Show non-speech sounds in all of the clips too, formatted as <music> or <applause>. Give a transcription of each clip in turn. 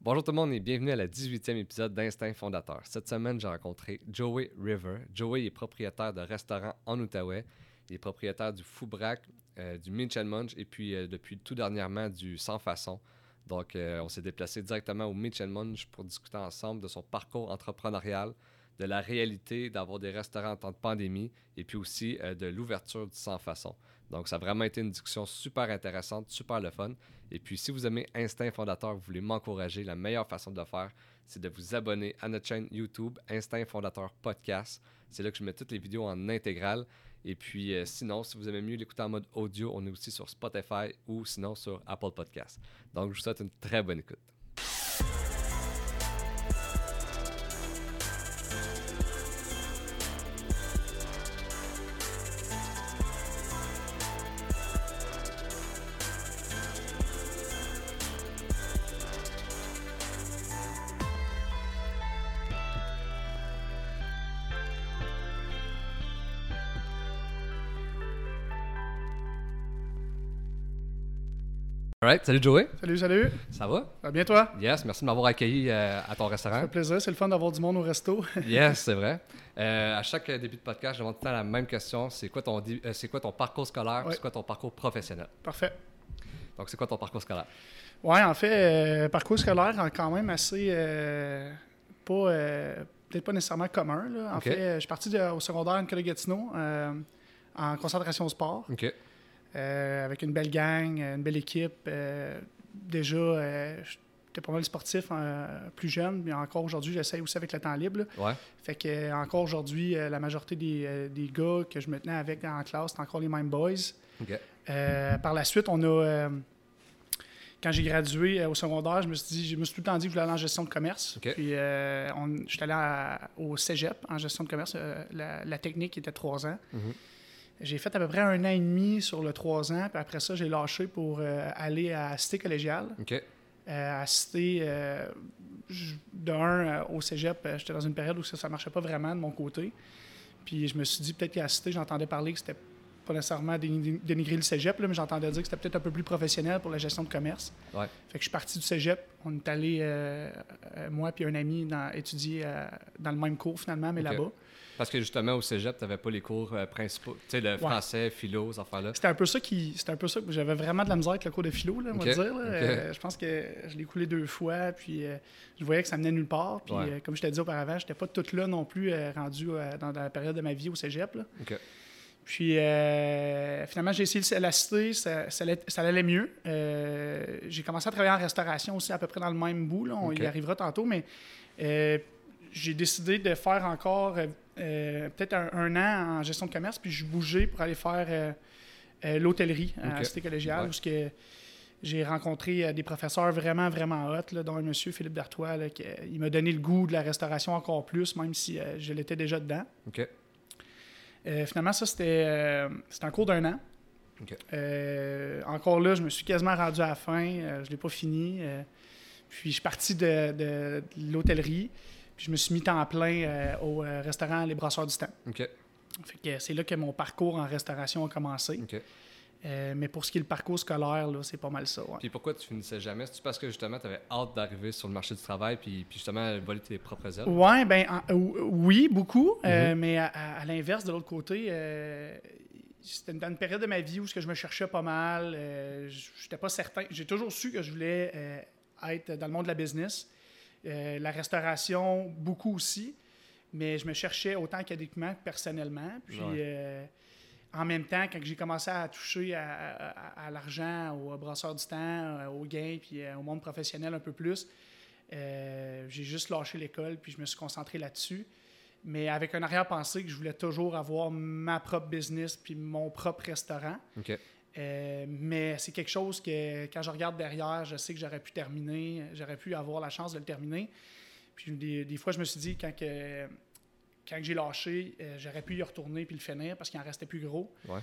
Bonjour tout le monde et bienvenue à la 18e épisode d'Instinct Fondateur. Cette semaine, j'ai rencontré Joey River. Joey est propriétaire de restaurant en Outaouais. Il est propriétaire du Foubrac, euh, du Minch Munch et puis euh, depuis tout dernièrement du Sans Façon. Donc, euh, on s'est déplacé directement au Minch Munch pour discuter ensemble de son parcours entrepreneurial, de la réalité d'avoir des restaurants en temps de pandémie et puis aussi de l'ouverture du Sans Façon. Donc, ça a vraiment été une discussion super intéressante, super le fun. Et puis, si vous aimez Instinct Fondateur, vous voulez m'encourager, la meilleure façon de le faire, c'est de vous abonner à notre chaîne YouTube, Instinct Fondateur Podcast. C'est là que je mets toutes les vidéos en intégrale. Et puis, euh, sinon, si vous aimez mieux l'écouter en mode audio, on est aussi sur Spotify ou sinon sur Apple Podcast. Donc, je vous souhaite une très bonne écoute. Alright, salut Joey. Salut, salut. Ça va? Ça va bien toi? Yes, merci de m'avoir accueilli euh, à ton Ça restaurant. fait plaisir, c'est le fun d'avoir du monde au resto. <laughs> Yes, c'est vrai. Euh, à chaque début de podcast, je demande tout le temps la même question. C'est quoi ton, euh, c'est quoi ton parcours scolaire? Ouais. C'est quoi ton parcours professionnel? Parfait. Donc, c'est quoi ton parcours scolaire? Ouais, en fait, euh, parcours scolaire euh, quand même assez euh, pas euh, peut-être pas nécessairement commun. là. En fait, euh, je suis parti de- au secondaire à Nicolas Gatineau euh, en concentration sport OK. Euh, avec une belle gang, euh, une belle équipe. euh, déjà, j'étais pas mal sportif euh, plus jeune, mais encore aujourd'hui, j'essaye aussi avec le temps libre. Ouais. Fait que encore aujourd'hui, la majorité des, des gars que je me tenais avec en classe, c'est encore les mêmes boys. Par la suite, on a. quand j'ai gradué euh, au secondaire, je me suis dit, je me suis tout le temps dit que je voulais aller en gestion de commerce. Puis, euh, on- je suis allé à- au cégep en gestion de commerce. euh, la, la technique était trois ans. Mhm. J'ai fait à peu près un an et demi sur le trois ans. Puis après ça, j'ai lâché pour euh, aller à Cité collégiale. OK. Euh, à Cité, euh, j- de un, euh, au cégep, euh, j'étais dans une période où ça ne marchait pas vraiment de mon côté. Puis je me suis dit, peut-être qu'à Cité, j'entendais parler que c'était pas nécessairement déni- dénigrer le cégep, là, mais j'entendais dire que c'était peut-être un peu plus professionnel pour la gestion de commerce. Ouais. Fait que je suis parti du cégep. On est allé, moi puis un ami, dans- étudier dans le même cours finalement, mais là-bas. Parce que justement, au cégep, tu n'avais pas les cours euh, principaux. Tu sais, le français, philo, ces affaires-là. C'était un peu ça qui. C'était un peu ça j'avais vraiment de la misère avec le cours de philo, là, on va dire. là. Euh, je pense que je l'ai coulé deux fois, puis euh, je voyais que ça menait nulle part. Puis Ouais. comme je t'ai dit auparavant, j'étais pas toute là non plus rendu dans, dans la période de ma vie au cégep. là. OK. Puis euh, finalement, j'ai essayé la cité, ça, ça, allait, ça allait mieux. Euh, j'ai commencé à travailler en restauration aussi à peu près dans le même bout. là. On y arrivera tantôt, mais euh, j'ai décidé de faire encore peut-être un, un an en gestion de commerce, puis je bougeais pour aller faire euh, euh, l'hôtellerie à la. Cité collégiale, Ouais. où que j'ai rencontré euh, des professeurs vraiment, vraiment hot, là, dont un monsieur Philippe Dartois, là, qui, euh, il m'a donné le goût de la restauration encore plus, même si euh, je l'étais déjà dedans. Euh, finalement, ça, c'était euh, un cours d'un an. Euh, encore là, je me suis quasiment rendu à la fin. euh, je ne l'ai pas fini. euh, puis je suis parti de, de- de l'hôtellerie. Puis je me suis mis temps plein euh, au euh, restaurant Les Brasseurs du Temps. OK. Fait que c'est là que mon parcours en restauration a commencé. OK. Euh, mais pour ce qui est le parcours scolaire, là, c'est pas mal ça. ouais. Puis pourquoi tu finissais jamais? C'est-tu parce que justement, tu avais hâte d'arriver sur le marché du travail puis, puis justement voler tes propres ailes? Ouais, ben en- ou- oui, beaucoup. euh, Mhm. mais à, à- à l'inverse, de l'autre côté, c'était dans une période de ma vie où ce que je me cherchais pas mal. euh, j- j'étais pas certain. J'ai toujours su que je voulais être dans le monde de la business. Euh, la restauration, beaucoup aussi. Mais je me cherchais autant académiquement que personnellement. Puis Ouais. euh, en même temps, quand j'ai commencé à toucher à, à- à l'argent, au brasseur du temps, euh, au gain, puis au monde professionnel un peu plus, euh, j'ai juste lâché l'école, puis je me suis concentré là-dessus. Mais avec un arrière-pensée que je voulais toujours avoir ma propre business, puis mon propre restaurant. Euh, mais c'est quelque chose que, quand je regarde derrière, je sais que j'aurais pu terminer, j'aurais pu avoir la chance de le terminer. Puis des, des fois, je me suis dit, quand, que, quand j'ai lâché, euh, j'aurais pu y retourner puis le finir parce qu'il en restait plus gros. Ouais.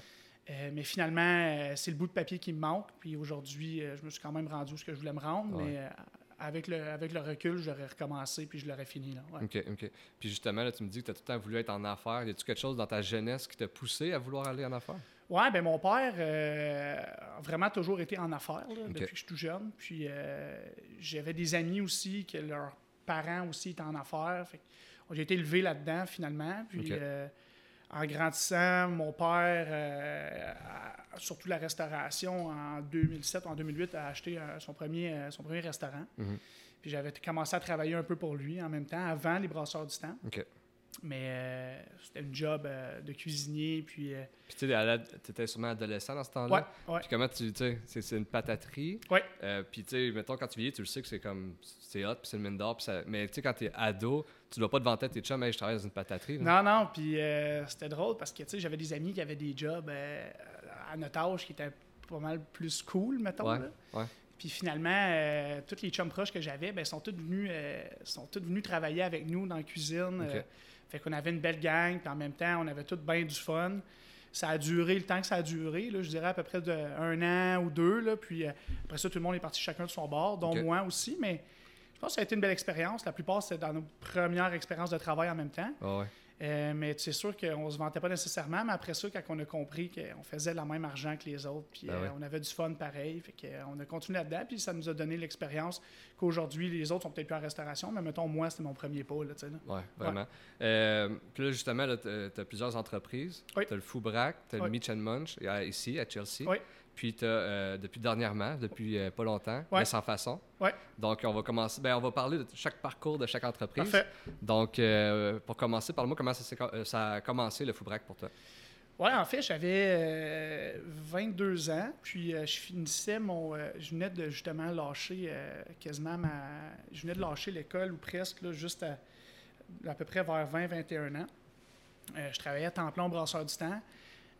Euh, mais finalement, euh, c'est le bout de papier qui me manque. Puis aujourd'hui, je me suis quand même rendu où ce que je voulais me rendre. Ouais. Mais avec, le, avec le recul, j'aurais recommencé puis je l'aurais fini. Là, ouais. OK, OK. Puis justement, là, tu me dis que tu as tout le temps voulu être en affaires. Y a-tu quelque chose dans ta jeunesse qui t'a poussé à vouloir aller en affaires? Ouais, ben mon père euh, a vraiment toujours été en affaires là, depuis que je suis tout jeune. Puis euh, j'avais des amis aussi que leurs parents aussi étaient en affaires. Fait j'ai été élevé là-dedans finalement. Puis euh, en grandissant, mon père, a- surtout la restauration, en 2007 en 2008, a acheté son, premier, son premier restaurant. Mhm. Puis j'avais commencé à travailler un peu pour lui en même temps, avant les brasseurs du temps. Mais euh, c'était une job euh, de cuisinier. Puis, euh, Puis tu étais sûrement adolescent dans ce temps-là. ouais, ouais. Puis comment tu, c'est- une pataterie. Ouais. Euh, puis tu sais, mettons, quand tu vieillis, tu le sais que c'est comme, c'est hot, puis c'est une mine d'or. ça- Mais tu sais, quand t'es ado, tu dois pas te vanter à tes chums, hey, je travaille dans une pataterie. là. Non, non, puis c'était drôle parce que tu sais, j'avais des amis qui avaient des jobs à notre âge qui étaient pas mal plus cool, mettons. Ouais, là. Puis finalement, euh, tous les chums proches que j'avais, ben, sont tous venus, euh, sont tous venus travailler avec nous dans la cuisine. Euh, fait qu'on avait une belle gang, puis en même temps, on avait tout bien du fun. Ça a duré le temps que ça a duré, là, je dirais à peu près de un an ou deux. Là, puis euh, après ça, tout le monde est parti chacun de son bord, dont moi aussi. Mais je pense que ça a été une belle expérience. La plupart, c'était dans nos premières expériences de travail en même temps. Ah ouais. Euh, mais c'est sûr qu'on se vantait pas nécessairement, mais après ça, quand on a compris qu'on faisait le même argent que les autres, puis Ben euh, on avait du fun pareil, fait que, euh, on a continué là-dedans, puis ça nous a donné l'expérience qu'aujourd'hui, les autres sont peut-être plus en restauration, mais mettons, moi, c'était mon premier pas, là, tu sais. là. Ouais, vraiment. Puis là, justement, tu as plusieurs entreprises. Oui. Tu as le Foubrac, tu as Oui. le Meach and Munch euh, ici, à Chelsea. Oui. Puis tu as, depuis dernièrement, depuis euh, pas longtemps, Ouais. mais sans façon. Ouais. Donc, on va commencer. Ben, on va parler de chaque parcours de chaque entreprise. Parfait. Donc, euh, pour commencer, parle-moi comment ça, euh, a commencé le Foubrac pour toi. Ouais, en fait, j'avais euh, 22 ans, puis euh, je finissais mon. euh, je venais de justement lâcher euh, quasiment ma. Je venais de lâcher l'école ou presque, là, juste à, à peu près vers 20-21 ans. Euh, je travaillais à temps plein brasseur du temps.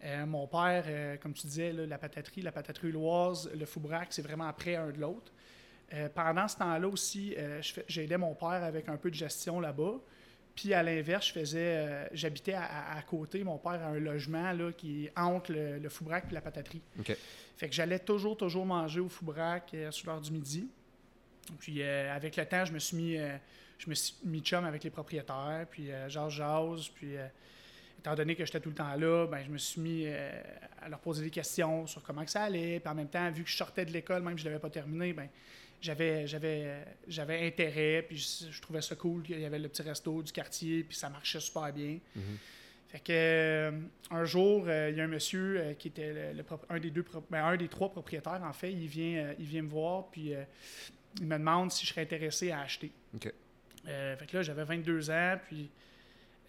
Euh, mon père, euh, comme tu disais, là, la pataterie, la pataterie loise, le Foubrac, c'est vraiment après un de l'autre. Euh, pendant ce temps-là aussi, fais- j'aidais mon père avec un peu de gestion là-bas. Puis à l'inverse, je faisais, j'habitais à, à- à côté. Mon père a un logement là, qui est entre le, le Foubrac et la pataterie. Fait que j'allais toujours, toujours manger au Foubrac sur l'heure du midi. Puis avec le temps, je me suis mis, je me suis mis chum avec les propriétaires. Puis euh, jase. Puis étant donné que j'étais tout le temps là, ben, je me suis mis euh, à leur poser des questions sur comment que ça allait. Puis en même temps, vu que je sortais de l'école, même si je ne l'avais pas terminé, ben, j'avais, j'avais, j'avais intérêt. Puis je, je trouvais ça cool qu'il y avait le petit resto du quartier. Puis ça marchait super bien. Mhm. Fait que euh, un jour, euh, il y a un monsieur qui était le- le prop- un des deux ben, un des trois propriétaires en fait, il vient il vient me voir puis il me demande si je serais intéressé à acheter. Fait que là, j'avais 22 ans puis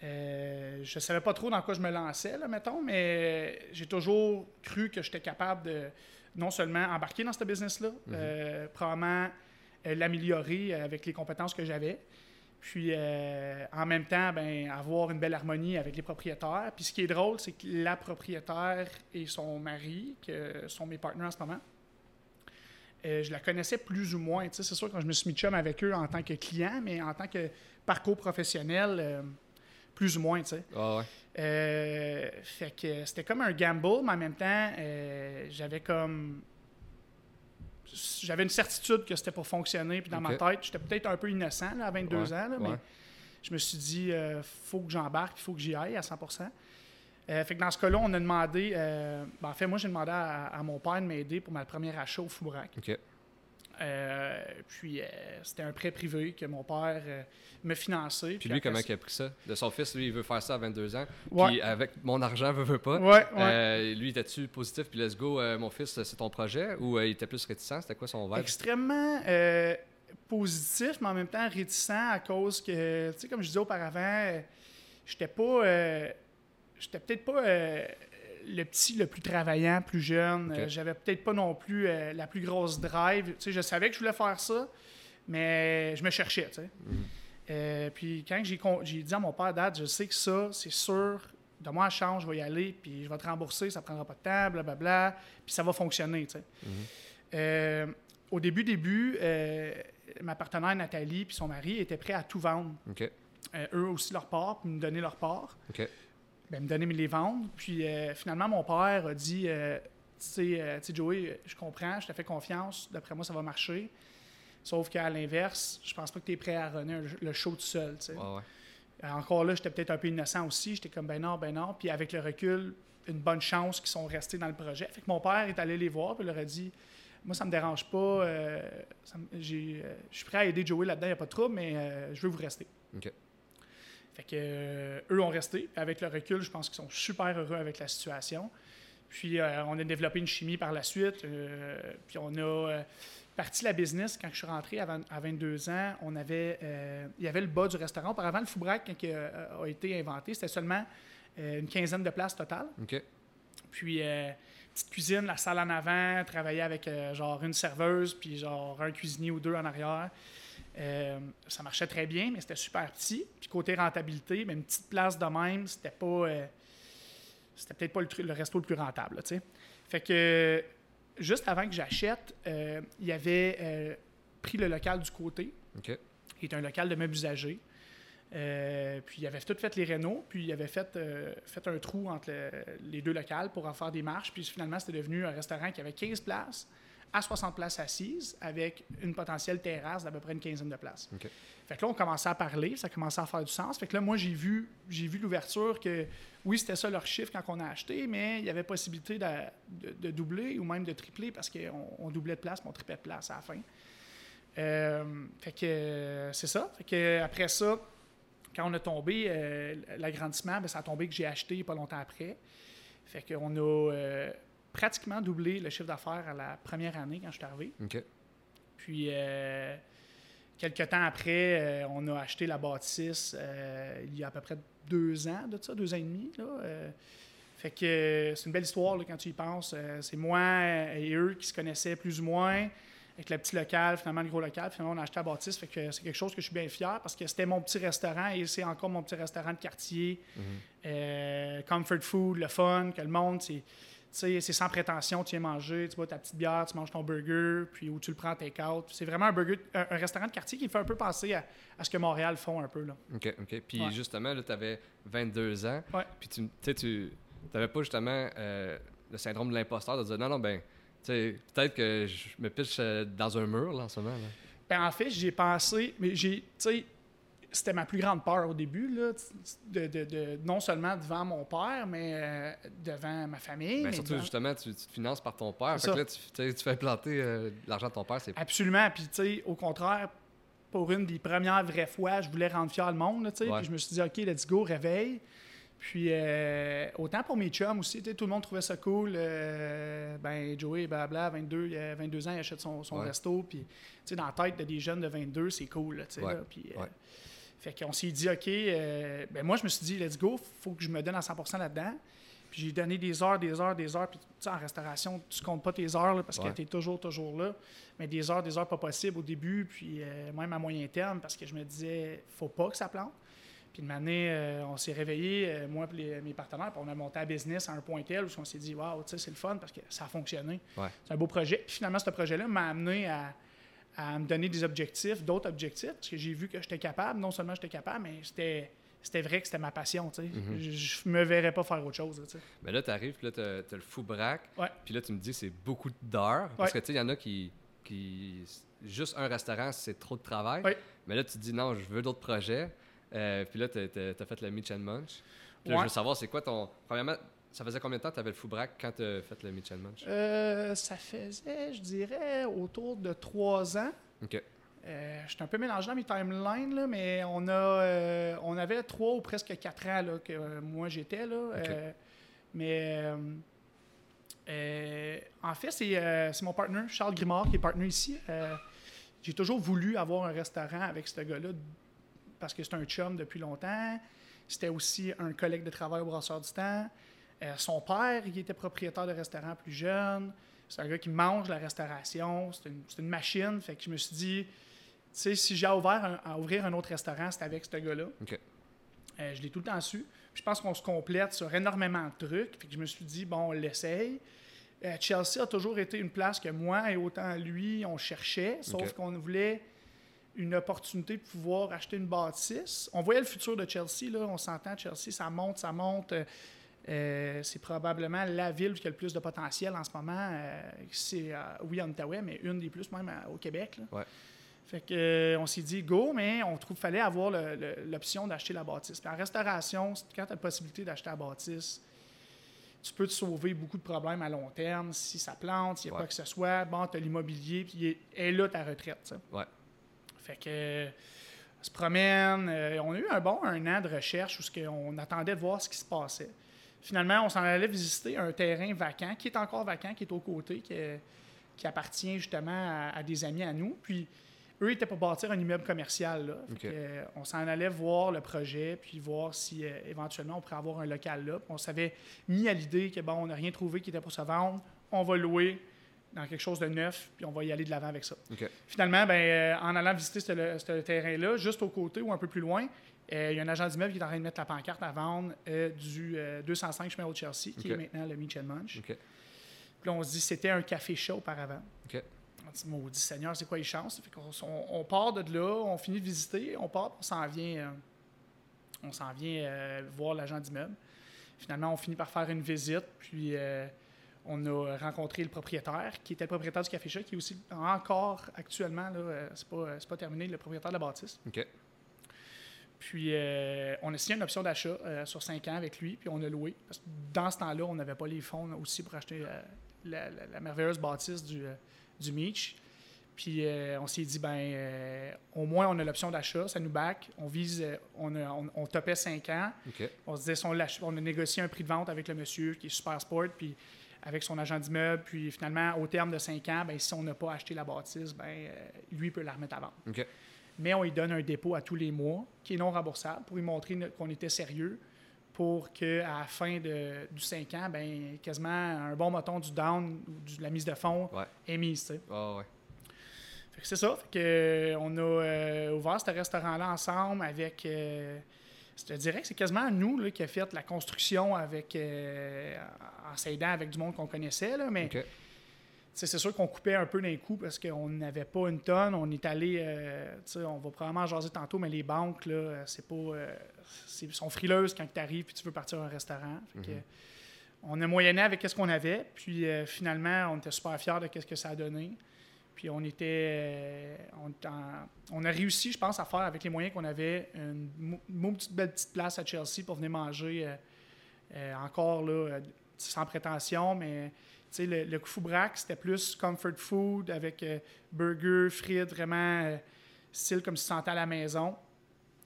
euh, je savais pas trop dans quoi je me lançais là, mettons, mais j'ai toujours cru que j'étais capable de non seulement embarquer dans ce business-là, euh, probablement euh, l'améliorer avec les compétences que j'avais. Puis en même temps, ben, avoir une belle harmonie avec les propriétaires. Puis ce qui est drôle, c'est que la propriétaire et son mari, que sont mes partenaires en ce moment, je la connaissais plus ou moins. C'est sûr quand je me suis mis chum avec eux en tant que client, mais en tant que parcours professionnel, plus ou moins. tu sais. Ah ouais. Euh, fait que c'était comme un gamble, mais en même temps, euh, j'avais comme. J'avais une certitude que c'était pour fonctionner. Puis dans ma tête, j'étais peut-être un peu innocent là, à 22 Ouais, ans, là, mais je me suis dit, euh, faut que j'embarque, il faut que j'y aille à 100% Euh, fait que dans ce cas-là, on a demandé. ben, en fait, moi, j'ai demandé à, à mon père de m'aider pour ma première achat au Foubrac. Euh, puis euh, c'était un prêt privé que mon père euh, me finançait. Puis lui, comment il a pris ça? De son fils, lui, il veut faire ça à 22 ans. Ouais. Puis avec mon argent, veut, veut pas. Ouais, ouais. Lui, était-tu positif? Puis let's go, mon fils, c'est ton projet? Ou il était plus réticent? C'était quoi son vibe? extrêmement positif, mais en même temps réticent à cause que, tu sais, comme je disais auparavant, j'étais pas. j'étais peut-être pas le petit le plus travaillant, plus jeune. Euh, J'avais peut-être pas non plus euh, la plus grosse drive. Tu sais, je savais que je voulais faire ça, mais je me cherchais, tu sais. Mhm. Euh, puis quand j'ai, con- j'ai dit à mon père, Dad, je sais que ça, c'est sûr, de moi à change, je vais y aller, puis je vais te rembourser, ça prendra pas de temps, blablabla, puis ça va fonctionner, tu sais. Mhm. Au début, début, ma partenaire Nathalie puis son mari étaient prêts à tout vendre. Eux aussi leur part, puis me donner leur part. Ben, me donner mais les vendre. Puis euh, finalement, mon père a dit euh, Tu sais, euh, tu sais, Joey, je comprends, je te fais confiance, d'après moi, ça va marcher. Sauf qu'à l'inverse, je pense pas que tu es prêt à runner un- le show tout seul. Ouais, Encore là, j'étais peut-être un peu innocent aussi. J'étais comme, ben non, ben non. Puis avec le recul, une bonne chance qu'ils sont restés dans le projet. Fait que mon père est allé les voir, puis il leur a dit Moi, ça me dérange pas, euh, ça me- j'ai, euh, je suis prêt à aider Joey là-dedans, il n'y a pas de trouble, mais euh, je veux vous rester. Fait que euh, eux ont resté. Avec le recul, je pense qu'ils sont super heureux avec la situation. Puis euh, on a développé une chimie par la suite. euh, puis on a parti la business quand je suis rentré à, vingt- à 22 ans. On avait, il y avait le bas du restaurant. Auparavant, le Foubrac, quand il a, a été inventé, c'était seulement une quinzaine de places totales. OK. Puis, petite cuisine, la salle en avant, travailler avec genre une serveuse, puis genre un cuisinier ou deux en arrière. Euh, ça marchait très bien, mais c'était super petit. Puis côté rentabilité, mais une petite place de même, c'était pas. euh, c'était peut-être pas le, resto le plus rentable, là, tu sais. Fait que juste avant que j'achète, euh, il avait pris le local du côté, OK. qui est un local de meubles usagés. Puis il avait tout fait les rénaux, puis il avait fait, fait un trou entre le- les deux locales pour en faire des marches. Puis finalement, c'était devenu un restaurant qui avait 15 places à 60 places assises, avec une potentielle terrasse d'à peu près une quinzaine de places. Fait que là, on commençait à parler, ça commençait à faire du sens. Fait que là, moi, j'ai vu, j'ai vu l'ouverture que, oui, c'était ça leur chiffre quand on a acheté, mais il y avait possibilité de, de- de doubler ou même de tripler parce qu'on on doublait de place, mais on triplait de place à la fin. Euh, fait que c'est ça. Fait que après ça, quand on a tombé, euh, l'agrandissement, ben, ça a tombé que j'ai acheté pas longtemps après. Fait qu'on a euh, pratiquement doublé le chiffre d'affaires à la première année quand je suis arrivé. Puis, euh, quelques temps après, euh, on a acheté la bâtisse euh, il y a à peu près deux ans de ça, deux ans et demi. Là, fait que c'est une belle histoire là, quand tu y penses. C'est moi et eux qui se connaissaient plus ou moins. Avec le petit local, finalement le gros local, finalement on a acheté la bâtisse. Fait que c'est quelque chose que je suis bien fier parce que c'était mon petit restaurant et c'est encore mon petit restaurant de quartier. Mhm. Euh, comfort food, le fun, que le monde, c'est, c'est sans prétention, tu viens manger, tu bois ta petite bière, tu manges ton burger, puis où tu le prends take-out. C'est vraiment un, burger, un, un restaurant de quartier qui fait un peu penser à, à ce que Montréal font un peu. Là. OK. OK. Puis Ouais. justement, là, tu avais 22 ans. Ouais. Puis tu sais, tu n'avais pas justement euh, le syndrome de l'imposteur de dire non, non, ben, peut-être que je me pitche euh, dans un mur, là, en ce moment. Là. Ben, en fait, j'ai pensé, mais j'ai, tu sais, c'était ma plus grande peur au début, là, de, de- de- non seulement devant mon père, mais euh, devant ma famille. Ben, mais surtout, devant- justement, tu, tu te finances par ton père. Fait que ça. là, tu, tu fais planter euh, l'argent de ton père. C'est Absolument. Puis, tu sais, au contraire, pour une des premières vraies fois, je voulais rendre fier le monde, là. Ouais. Puis je me suis dit, OK, let's go, réveille. Puis, euh, autant pour mes chums aussi, tout le monde trouvait ça cool. Euh, ben, Joey, blabla, 22, il a 22 ans, il achète son, son Ouais. resto. Puis, tu sais, dans la tête de des jeunes de 22, c'est cool, là. Ouais. Puis, euh, Ouais. Fait qu'on s'est dit, OK, euh, ben moi, je me suis dit, let's go, faut que je me donne à 100% là-dedans. Puis j'ai donné des heures, des heures, des heures. Puis, tu sais, en restauration, tu comptes pas tes heures là, parce Ouais. que tu es toujours, toujours là. Mais des heures, des heures pas possibles au début, puis euh, même à moyen terme, parce que je me disais, faut pas que ça plante. Puis une année, euh, on s'est réveillé, moi et mes partenaires, puis on a monté à business à un point tel où on s'est dit, waouh, tu sais, c'est le fun parce que ça a fonctionné. Ouais. C'est un beau projet. Puis finalement, ce projet-là m'a amené à, à me donner des objectifs, d'autres objectifs, parce que j'ai vu que j'étais capable. Non seulement j'étais capable, mais c'était, c'était vrai que c'était ma passion. tu sais. Mhm. Je, je me verrais pas faire autre chose. tu sais. Mais là, tu arrives, puis là, tu as, le fou braque. Puis là, tu me dis c'est beaucoup d'heures. Parce Ouais. que, tu sais, il y en a qui, qui. Juste un restaurant, c'est trop de travail. Ouais. Mais là, tu te dis non, je veux d'autres projets. Euh, puis là, tu as, fait le Mitch and Munch. Puis là, Ouais. je veux savoir, c'est quoi ton. Premièrement, ça faisait combien de temps que tu avais le fou braque quand tu as fait le Mitch and Munch? Euh, ça faisait, je dirais, autour de trois ans. Ok. Euh, je suis un peu mélangé dans mes timelines, là, mais on, a, euh, on avait trois ou presque quatre ans là, que euh, moi j'étais. Là, mais en fait, c'est c'est mon partner, Charles Grimard, qui est partner ici. J'ai toujours voulu avoir un restaurant avec ce gars-là parce que c'est un chum depuis longtemps. C'était aussi un collègue de travail au Brasseur du Temps. Euh, son père, il était propriétaire de restaurant plus jeune. C'est un gars qui mange la restauration. C'est une, machine. Fait que je me suis dit, tu sais, si j'ai ouvert un- à ouvrir un autre restaurant, c'est avec ce gars-là. Euh, je l'ai tout le temps su. Puis je pense qu'on se complète sur énormément de trucs. Fait que je me suis dit, bon, on l'essaye. Euh, Chelsea a toujours été une place que moi et autant lui, on cherchait, sauf qu'on voulait une opportunité de pouvoir acheter une bâtisse. On voyait le futur de Chelsea, là, on s'entend, Chelsea, ça monte, ça monte. Euh, c'est probablement la ville qui a le plus de potentiel en ce moment. Euh, c'est, euh, oui, en Outaouais, mais une des plus même au Québec. là. Ouais. Fait que, euh, on s'est dit go, mais on trouve fallait avoir l'option d'acheter la bâtisse. Puis en restauration, quand tu as la possibilité d'acheter la bâtisse, tu peux te sauver beaucoup de problèmes à long terme si ça plante, s'il y a Ouais. quoi que ce soit. Bon, tu as l'immobilier, puis est- est là ta retraite. Ouais. Fait que on se promène. on a eu un bon un an de recherche où on attendait de voir ce qui se passait. Finalement, on s'en allait visiter un terrain vacant, qui est encore vacant, qui est aux côtés, qui, est- qui appartient justement à, à des amis à nous. Puis eux étaient pour bâtir un immeuble commercial. Là. Que, euh, on s'en allait voir le projet, puis voir si euh, éventuellement on pourrait avoir un local là. Puis on s'avait mis à l'idée que bon, on n'a rien trouvé qui était pour se vendre, on va louer dans quelque chose de neuf, puis on va y aller de l'avant avec ça. Finalement, ben, euh, en allant visiter ce, ce terrain-là, juste au côté ou un peu plus loin, euh, il y a un agent d'immeuble qui est en train de mettre la pancarte à vendre euh, du euh, 205 chemin de Chelsea, qui est maintenant le Meach and Munch. Puis là, on se dit c'était un café chaud auparavant. OK. On dit, maudit Seigneur, c'est quoi les chances? Fait on, on part de là, on finit de visiter, on part, on s'en vient, euh, on s'en vient euh, voir l'agent d'immeuble. Finalement, on finit par faire une visite, puis euh, on a rencontré le propriétaire, qui était le propriétaire du Café Chat, qui est aussi encore actuellement, là, euh, c'est pas, c'est pas terminé, le propriétaire de la bâtisse. Puis euh, on a signé une option d'achat euh, sur 5 ans avec lui, puis on a loué. Parce que dans ce temps-là, on n'avait pas les fonds aussi pour acheter euh, la, la- la merveilleuse bâtisse du, du Meach. Puis on s'est dit, ben au moins on a l'option d'achat, ça nous back. On vise, on, a- on, on topait 5 ans. On se disait, si on, a négocié un prix de vente avec le monsieur qui est super sport, puis avec son agent d'immeuble, puis finalement, au terme de 5 ans, ben, si on n'a pas acheté la bâtisse, ben, lui peut la remettre à vendre. Mais on lui donne un dépôt à tous les mois qui est non remboursable pour lui montrer qu'on était sérieux pour qu'à la fin de, du 5 ans, ben, quasiment un bon moton du down ou de la mise de fonds Ouais. est mise. Ah ouais. C'est ça. Fait que, euh, on a euh, ouvert ce restaurant-là ensemble avec. euh, je te dirais que c'est quasiment nous là, qui a fait la construction avec, euh, en s'aidant avec du monde qu'on connaissait. Là, mais. C'est sûr qu'on coupait un peu d'un coup parce qu'on n'avait pas une tonne. On est allé, euh, on va probablement jaser tantôt, mais les banques, là, c'est pas. euh, sont frileuses quand tu arrives et tu veux partir à un restaurant. Fait que, Mhm. on a moyenné avec ce qu'on avait. Puis euh, finalement, on était super fiers de ce que ça a donné. Puis on était. euh, on, on a réussi, je pense, à faire avec les moyens qu'on avait une, mou- petite belle petite place à Chelsea pour venir manger encore là, sans prétention, mais tu sais, le, le Kufou Brack, c'était plus comfort food avec euh, burger, frites, vraiment euh, style comme si tu sentais à la maison.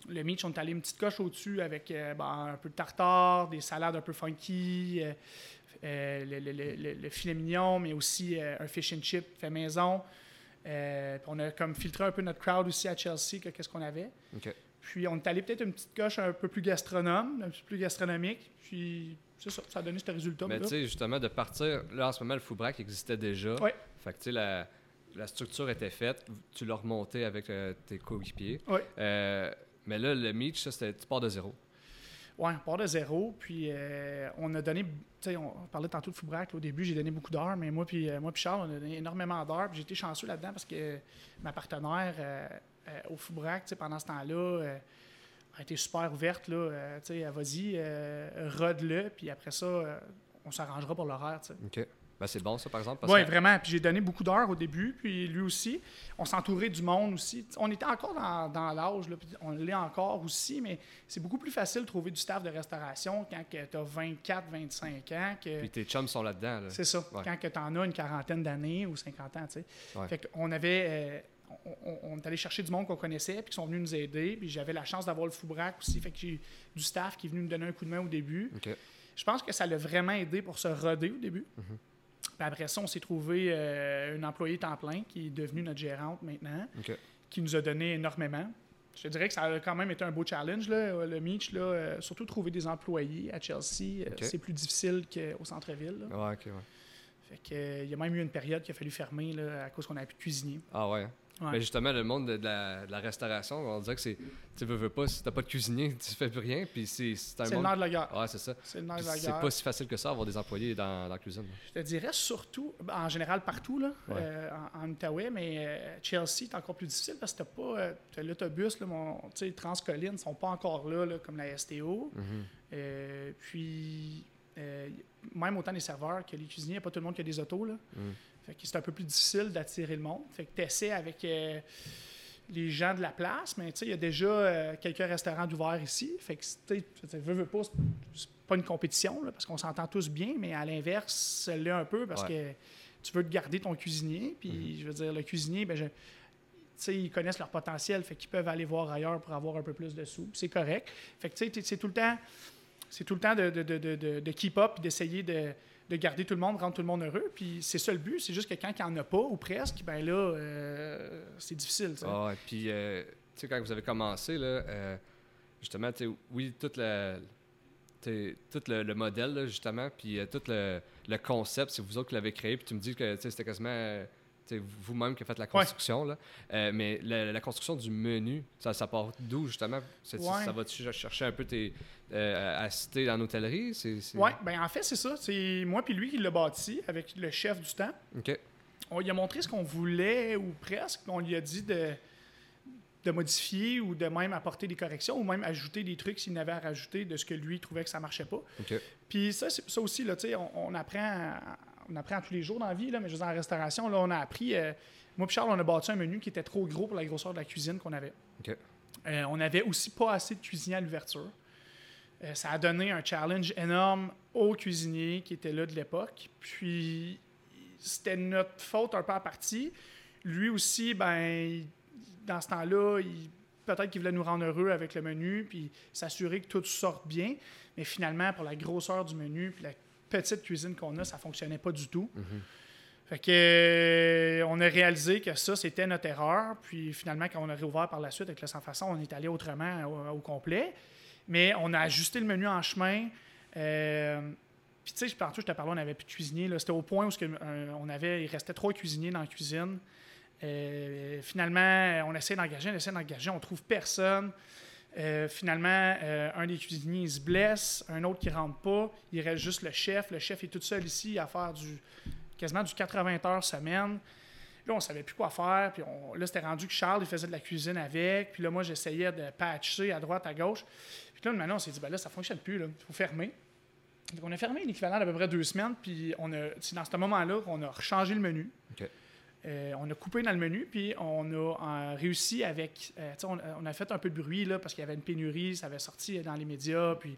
Le Meach, on est allé une petite coche au-dessus avec euh, bon, un peu de tartare, des salades un peu funky, euh, le, le- le- le- le filet mignon, mais aussi un fish and chip fait maison. On a comme filtré un peu notre crowd aussi à Chelsea, que qu'est-ce qu'on avait. Puis on est allé peut-être une petite coche un peu plus gastronome, un peu plus gastronomique. Puis c'est ça, ça a donné ce résultat. Mais tu sais, justement, de partir, là, en ce moment, le Foubrac existait déjà. Ouais. Fait que, tu sais, la, la structure était faite. Tu l'as remonté avec euh, tes coéquipiers. Ouais. Euh, mais là, le Meach, ça, c'était, tu pars de zéro. Ouais, on part de zéro. Puis euh, on a donné, tu sais, on parlait tantôt de Foubrac. là, Au début, j'ai donné beaucoup d'heures, mais moi puis euh, moi puis Charles, on a donné énormément d'heures. Puis j'ai été chanceux là-dedans parce que ma partenaire au Foubrac, tu sais, pendant ce temps-là, a été super ouverte. Là, euh, tu sais, vas-y, euh, rode-le. Puis après ça, euh, on s'arrangera pour l'horaire. tu sais. OK. Ben, c'est bon, ça, par exemple. Oui, que- vraiment. Puis j'ai donné beaucoup d'heures au début, puis lui aussi. On s'entourait du monde aussi. On était encore dans, dans l'âge, là, puis on l'est encore aussi, mais c'est beaucoup plus facile de trouver du staff de restauration quand tu as 24, 25 ans. Que, Puis tes chums sont là-dedans. Là. c'est ça, Ouais. quand tu en as une quarantaine d'années ou 50 ans. tu sais. Ouais. Fait qu'on avait. On, est allé chercher du monde qu'on connaissait, puis qui sont venus nous aider. Puis j'avais la chance d'avoir le Foubrac aussi. Fait que j'ai du staff qui est venu me donner un coup de main au début. Je pense que ça l'a vraiment aidé pour se roder au début. Mhm. Puis après ça, on s'est trouvé euh, une employée temps plein qui est devenue notre gérante maintenant, qui nous a donné énormément. Je te dirais que ça a quand même été un beau challenge, là, le Meach. Là, euh, surtout trouver des employés à Chelsea, euh, c'est plus difficile qu'au centre-ville. Ouais, ouais. Fait que, euh, il y a même eu une période qu'il a fallu fermer là, à cause qu'on n'avait plus de cuisinier. Ah ouais. Ouais. Mais justement, le monde de, de la, de la restauration, on dirait que c'est. Tu veux, veux pas, si t'as pas de cuisinier, <laughs> tu fais plus rien. Puis c'est, c'est un C'est le nerf de la guerre. Ouais, c'est ça. C'est le nerf de la c'est guerre. pas si facile que ça, avoir des employés dans, dans la cuisine. Je te dirais surtout, ben, en général partout, là, Ouais. euh, en, en Outaouais, mais euh, Chelsea est encore plus difficile parce que t'as pas euh, l'autobus, là, mon, tu sais, Transcolline, sont pas encore là, là, comme la STO. Mhm. Puis, même autant les serveurs que les cuisiniers, pas tout le monde qui a des autos. Là. Mhm. Fait que c'est un peu plus difficile d'attirer le monde. Fait que tu essaies avec euh, les gens de la place, mais il y a déjà euh, quelques restaurants d'ouvert ici. Fait que, tu sais, veux, veux pas, c'est pas une compétition, là, parce qu'on s'entend tous bien, mais à l'inverse, ça l'est un peu parce que tu veux te garder ton cuisinier. Puis, Mhm. je veux dire, le cuisinier, ben, je, ils connaissent leur potentiel, fait qu'ils peuvent aller voir ailleurs pour avoir un peu plus de sous. C'est correct. Fait que, tu sais, t'es- c'est tout le temps, c'est tout le temps de, de, de, de, de keep up et d'essayer de, de garder tout le monde, rendre tout le monde heureux. Puis c'est ça le but. C'est juste que quand il n'y en a pas, ou presque, ben là, euh, c'est difficile. Ah ouais, puis, euh, tu sais, quand vous avez commencé, là, euh, justement, oui, tout le, tu sais, tout le, le modèle, justement, puis euh, tout le, le concept, c'est vous autres qui l'avez créé, puis tu me dis que c'était quasiment vous-même qui avez fait la construction, là. Euh, mais la, la construction du menu, ça, ça part d'où, justement? Ouais. Ça va-tu chercher un peu tes, euh, à citer en hôtellerie? C'est, c'est- Oui, ben en fait, c'est ça. C'est moi puis lui qui l'a bâti avec le chef du temps. OK. On lui a montré ce qu'on voulait, ou presque. On lui a dit de, de modifier ou de même apporter des corrections ou même ajouter des trucs s'il n'avait à rajouter de ce que lui trouvait que ça marchait pas. Puis ça, c'est- ça aussi, là, tu sais, on, on apprend à- on apprend tous les jours dans la vie, là, mais je veux dire, en restauration, là, on a appris. euh, moi et Charles, on a bâti un menu qui était trop gros pour la grosseur de la cuisine qu'on avait. Euh, on n'avait aussi pas assez de cuisiniers à l'ouverture. Euh, ça a donné un challenge énorme aux cuisiniers qui étaient là de l'époque. Puis, c'était notre faute un peu à partie. Lui aussi, ben, dans ce temps-là, peut-être qu'il voulait nous rendre heureux avec le menu, puis s'assurer que tout sorte bien. Mais finalement, pour la grosseur du menu, puis la petite cuisine qu'on a, ça fonctionnait pas du tout. Fait que, euh, on a réalisé que ça, c'était notre erreur. Puis finalement, quand on a réouvert par la suite avec le sans façon, on est allé autrement au, au complet. Mais on a ajusté le menu en chemin. Euh, puis tu sais, tantôt, je te parlais, on n'avait plus de cuisinier. C'était au point où que, euh, on avait, il restait trois cuisiniers dans la cuisine. Euh, finalement, on essaie d'engager, on essaie d'engager, on trouve personne. Euh, finalement, euh, un des cuisiniers se blesse, un autre qui rentre pas. Il reste juste le chef. Le chef est tout seul ici à faire du quasiment du 80 heures semaine. Là, on savait plus quoi faire. Puis on- là, c'était rendu que Charles, il faisait de la cuisine avec. Puis là, moi, j'essayais de patcher à droite, à gauche. Puis là, maintenant, on s'est dit, ben là, ça fonctionne plus. Il faut fermer. Donc, on a fermé l'équivalent d'à peu près deux semaines. Puis on a, c'est dans ce moment-là qu'on a changé le menu. Euh, on a coupé dans le menu, puis on a euh, réussi avec. euh, on, on a fait un peu de bruit là, parce qu'il y avait une pénurie, ça avait sorti dans les médias. Puis,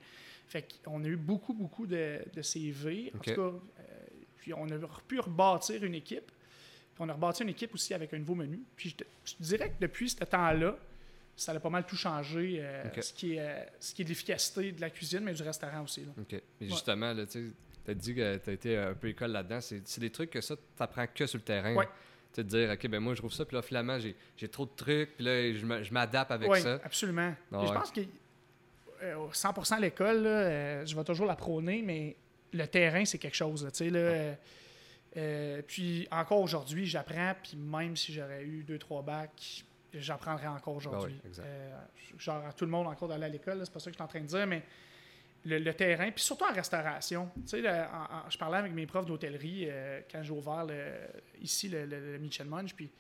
fait qu'on a eu beaucoup, beaucoup de, de CV. En tout cas, puis on a pu rebâtir une équipe. Puis on a rebâti une équipe aussi avec un nouveau menu. Puis je te, je te dirais que depuis ce temps-là, ça a pas mal tout changé, euh, OK. ce, qui est, ce qui est de l'efficacité de la cuisine, mais du restaurant aussi. là. OK. Mais justement, tu as dit que tu as été un peu école là-dedans. C'est des trucs que ça, tu n'apprends que sur le terrain. Ouais. De dire, OK, ben moi, je trouve ça, puis là, finalement, j'ai trop de trucs, puis là, je m'adapte avec Oui, ça. absolument. Ah Je ouais. pense que euh, 100% l'école, là, euh, je vais toujours la prôner, mais le terrain, c'est quelque chose. là, tu sais, là, euh, euh, puis encore aujourd'hui, j'apprends, puis même si j'aurais eu deux, trois bacs, j'apprendrais encore aujourd'hui. Ah oui. Euh, genre, à tout le monde encore d'aller à l'école, c'est pas ça que je suis en train de dire, mais le, le terrain, puis surtout en restauration. Tu sais, le- en- en- je parlais avec mes profs d'hôtellerie euh, quand j'ai ouvert le- ici le, le, and Munch, puis tu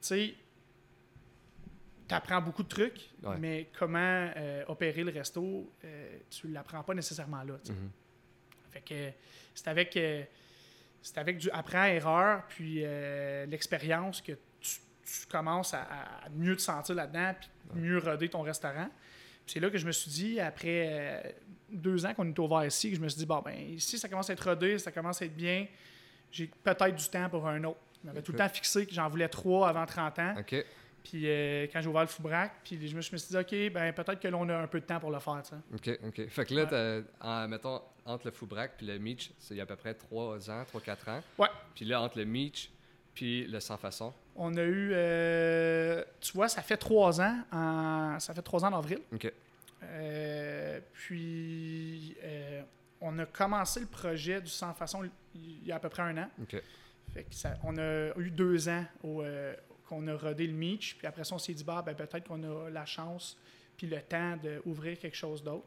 sais, tu apprends beaucoup de trucs, Ouais. mais comment euh, opérer le resto, euh, tu l'apprends pas nécessairement là. Mhm. Fait que c'est avec, euh, c'est avec du apprends-erreur, puis l'expérience que tu, tu commences à, à mieux te sentir là-dedans, puis mieux roder ton restaurant. C'est là que je me suis dit, après euh, deux ans qu'on est ouvert ici, que je me suis dit, bon, ben ici, ça commence à être rodé, ça commence à être bien, j'ai peut-être du temps pour un autre. Je m'avais tout le temps fixé que j'en voulais trois avant 30 ans. OK. Puis euh, quand j'ai ouvert le Foubrac, puis je me suis dit, OK, ben peut-être que l'on a un peu de temps pour le faire, tu sais. OK, OK. Fait que là, Ouais. en- mettons, entre le Foubrac puis le Meach, c'est il y a à peu près 3 ans, 3-4 ans. Ouais. Puis là, entre le Meach puis le Sans Façon. On a eu, euh, tu vois, ça fait trois ans, en- ça fait trois ans d'avril. OK. Euh, puis, euh, on a commencé le projet du Sans Façon il y a à peu près un an. OK. Fait que ça, on a eu deux ans qu'on a rodé le Meach. Puis après ça, on s'est dit, bah, ben, peut-être qu'on a la chance puis le temps d'ouvrir quelque chose d'autre.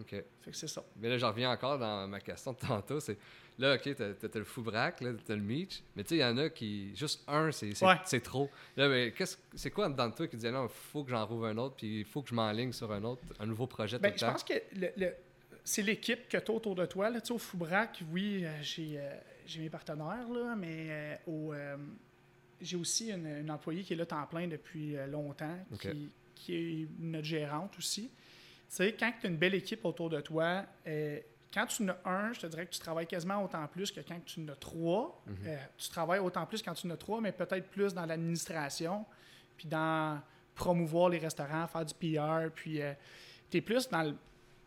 OK. Fait que c'est ça. Mais là, je reviens encore dans ma question de tantôt. C'est là, OK, t'as, le Foubrac, là, t'as le Meach. Mais tu sais, il y en a qui. Juste un, c'est, c'est, Ouais. c'est trop. Là, mais qu'est-ce, c'est quoi dans toi qui disait non, il faut que j'en rouvre un autre, puis il faut que je m'enligne sur un autre, un nouveau projet Ben, je pense que le- le- c'est l'équipe que tu as autour de toi. Là. Tu sais, Au Foubrac, oui, euh, j'ai, euh, j'ai mes partenaires, là, mais euh, au, euh, j'ai aussi une, une employée qui est là temps plein depuis longtemps, qui, qui est notre gérante aussi. Tu sais, quand tu as une belle équipe autour de toi, euh, quand tu en as un, je te dirais que tu travailles quasiment autant plus que quand tu en as trois. Mhm. Euh, tu travailles autant plus quand tu en as trois, mais peut-être plus dans l'administration, puis dans promouvoir les restaurants, faire du PR, puis tu es plus dans le,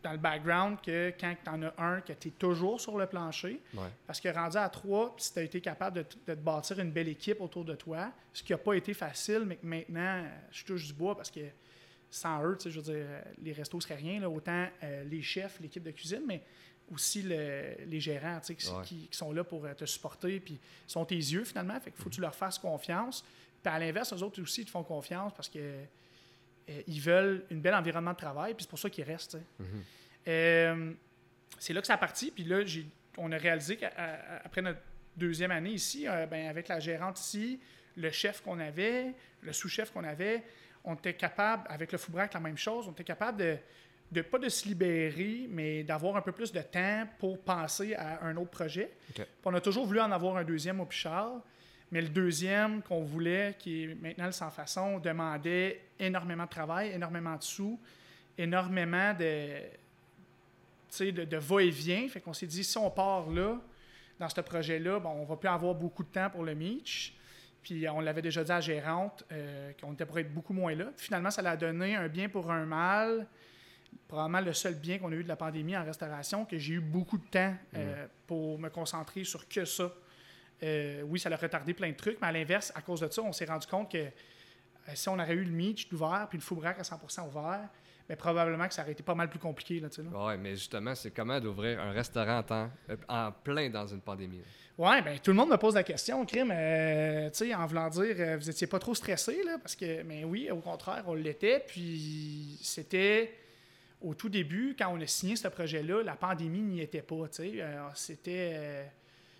dans le background que quand tu en as un, que tu es toujours sur le plancher. Ouais. Parce que rendu à trois, puis si tu as été capable de, de te bâtir une belle équipe autour de toi, ce qui n'a pas été facile, mais que maintenant, euh, je touche du bois parce que sans eux, je veux dire, euh, les restos seraient rien. là. autant euh, les chefs, l'équipe de cuisine, mais aussi le- les gérants qui, Ouais. qui- qui sont là pour euh, te supporter, puis sont tes yeux finalement. Fait qu'il faut que tu leur fasses confiance. Puis à l'inverse, eux autres aussi, ils te font confiance parce que euh, ils veulent un bel environnement de travail, puis c'est pour ça qu'ils restent. Mhm. Euh, c'est là que ça a parti. Puis là, on a réalisé qu'après notre deuxième année ici, euh, ben, avec la gérante ici, le chef qu'on avait, le sous-chef qu'on avait, on était capable, avec le Foubrac, la même chose, on était capable de, de pas de se libérer, mais d'avoir un peu plus de temps pour penser à un autre projet. On a toujours voulu en avoir un deuxième au Pichard, mais le deuxième qu'on voulait, qui est maintenant le sans façon, demandait énormément de travail, énormément de sous, énormément de, de, de va-et-vient. Fait qu'on s'est dit, si on part là, dans ce projet-là, bon, on va plus avoir beaucoup de temps pour le Meach. Puis on l'avait déjà dit à la gérante euh, qu'on était pour être beaucoup moins là. Finalement, ça l'a donné un bien pour un mal. Probablement le seul bien qu'on a eu de la pandémie en restauration, que j'ai eu beaucoup de temps euh, pour me concentrer sur que ça. Euh, oui, ça l'a retardé plein de trucs, mais à l'inverse, à cause de ça, on s'est rendu compte que si on aurait eu le Meach ouvert puis le Foubrac à 100% ouvert, mais probablement que ça aurait été pas mal plus compliqué. Là, là. Ouais, mais justement, c'est comment d'ouvrir un restaurant en, temps, euh, en plein dans une pandémie. là? Ouais, ben tout le monde me pose la question, crime, euh, tu sais, en voulant dire, euh, vous étiez pas trop stressé, là, parce que, mais oui, au contraire, on l'était, puis c'était au tout début, quand on a signé ce projet-là, la pandémie n'y était pas, tu sais, Euh, c'était, euh,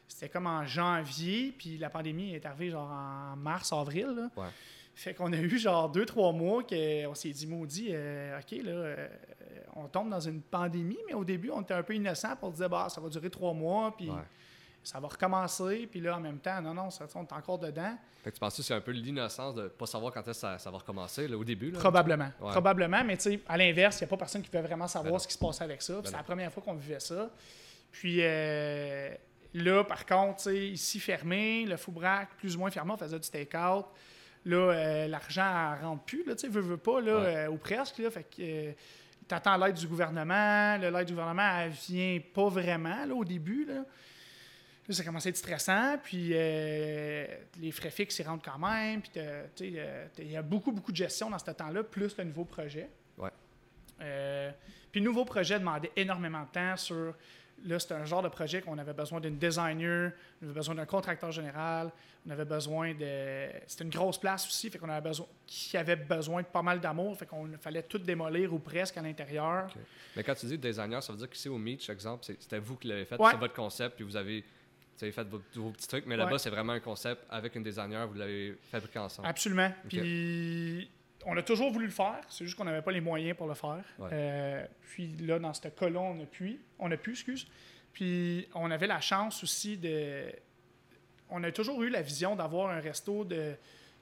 c'était comme en janvier, puis la pandémie est arrivée genre en mars, avril, là. Ouais. Fait qu'on a eu genre deux, trois mois qu'on s'est dit, maudit, euh, OK, là, euh, on tombe dans une pandémie, mais au début, on était un peu innocent pour dire, bah, ça va durer trois mois, puis Ouais. ça va recommencer, puis là, en même temps, non, non, ça, on est encore dedans. Fait que tu penses que c'est un peu l'innocence de pas savoir quand est-ce que ça, ça va recommencer, là, au début? Là? Probablement. Ouais. Probablement, mais tu sais, à l'inverse, il n'y a pas personne qui pouvait vraiment savoir Ben ce qui se passait avec ça. Ben c'est la première fois qu'on vivait ça. Puis euh, là, par contre, ici fermé, le Foubrac plus ou moins fermé, on faisait du take-out. Là, euh, l'argent ne rentre plus, là, tu sais, veut, veut pas, là, Ouais. euh, ou presque. Là, fait que euh, t'attends l'aide du gouvernement. L'aide du gouvernement, elle vient pas vraiment là, au début. Là. Là, ça commençait à être stressant, puis euh, les frais fixes, ils rentrent quand même, puis tu euh, il y a beaucoup, beaucoup de gestion dans ce temps-là, plus le nouveau projet. Ouais. Euh, puis le nouveau projet demandait énormément de temps sur... Là, c'était un genre de projet qu'on avait besoin d'une designer, on avait besoin d'un contracteur général, on avait besoin de... C'était une grosse place aussi, fait qu'on avait besoin... qui avait besoin de pas mal d'amour, fait qu'on fallait tout démolir ou presque à l'intérieur. Mais quand tu dis designer, ça veut dire qu'ici au Meach, exemple, c'est- c'était vous qui l'avez fait, Ouais. c'est votre concept, puis vous avez, vous avez fait vos, vos petits trucs, mais Ouais. là-bas, c'est vraiment un concept avec une designer, vous l'avez fabriqué ensemble. Absolument. Puis on a toujours voulu le faire, c'est juste qu'on n'avait pas les moyens pour le faire. Ouais. Euh, puis là, dans ce cas-là, on a pu, on a pu, excuse. Puis on avait la chance aussi de. On a toujours eu la vision d'avoir un resto de,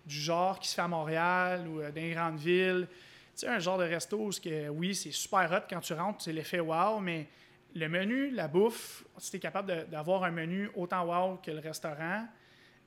du genre qui se fait à Montréal ou euh, dans les grandes villes. Tu sais, un genre de resto où, que, oui, c'est super hot quand tu rentres, c'est l'effet wow, mais le menu, la bouffe, si tu es capable d'avoir un menu autant wow que le restaurant,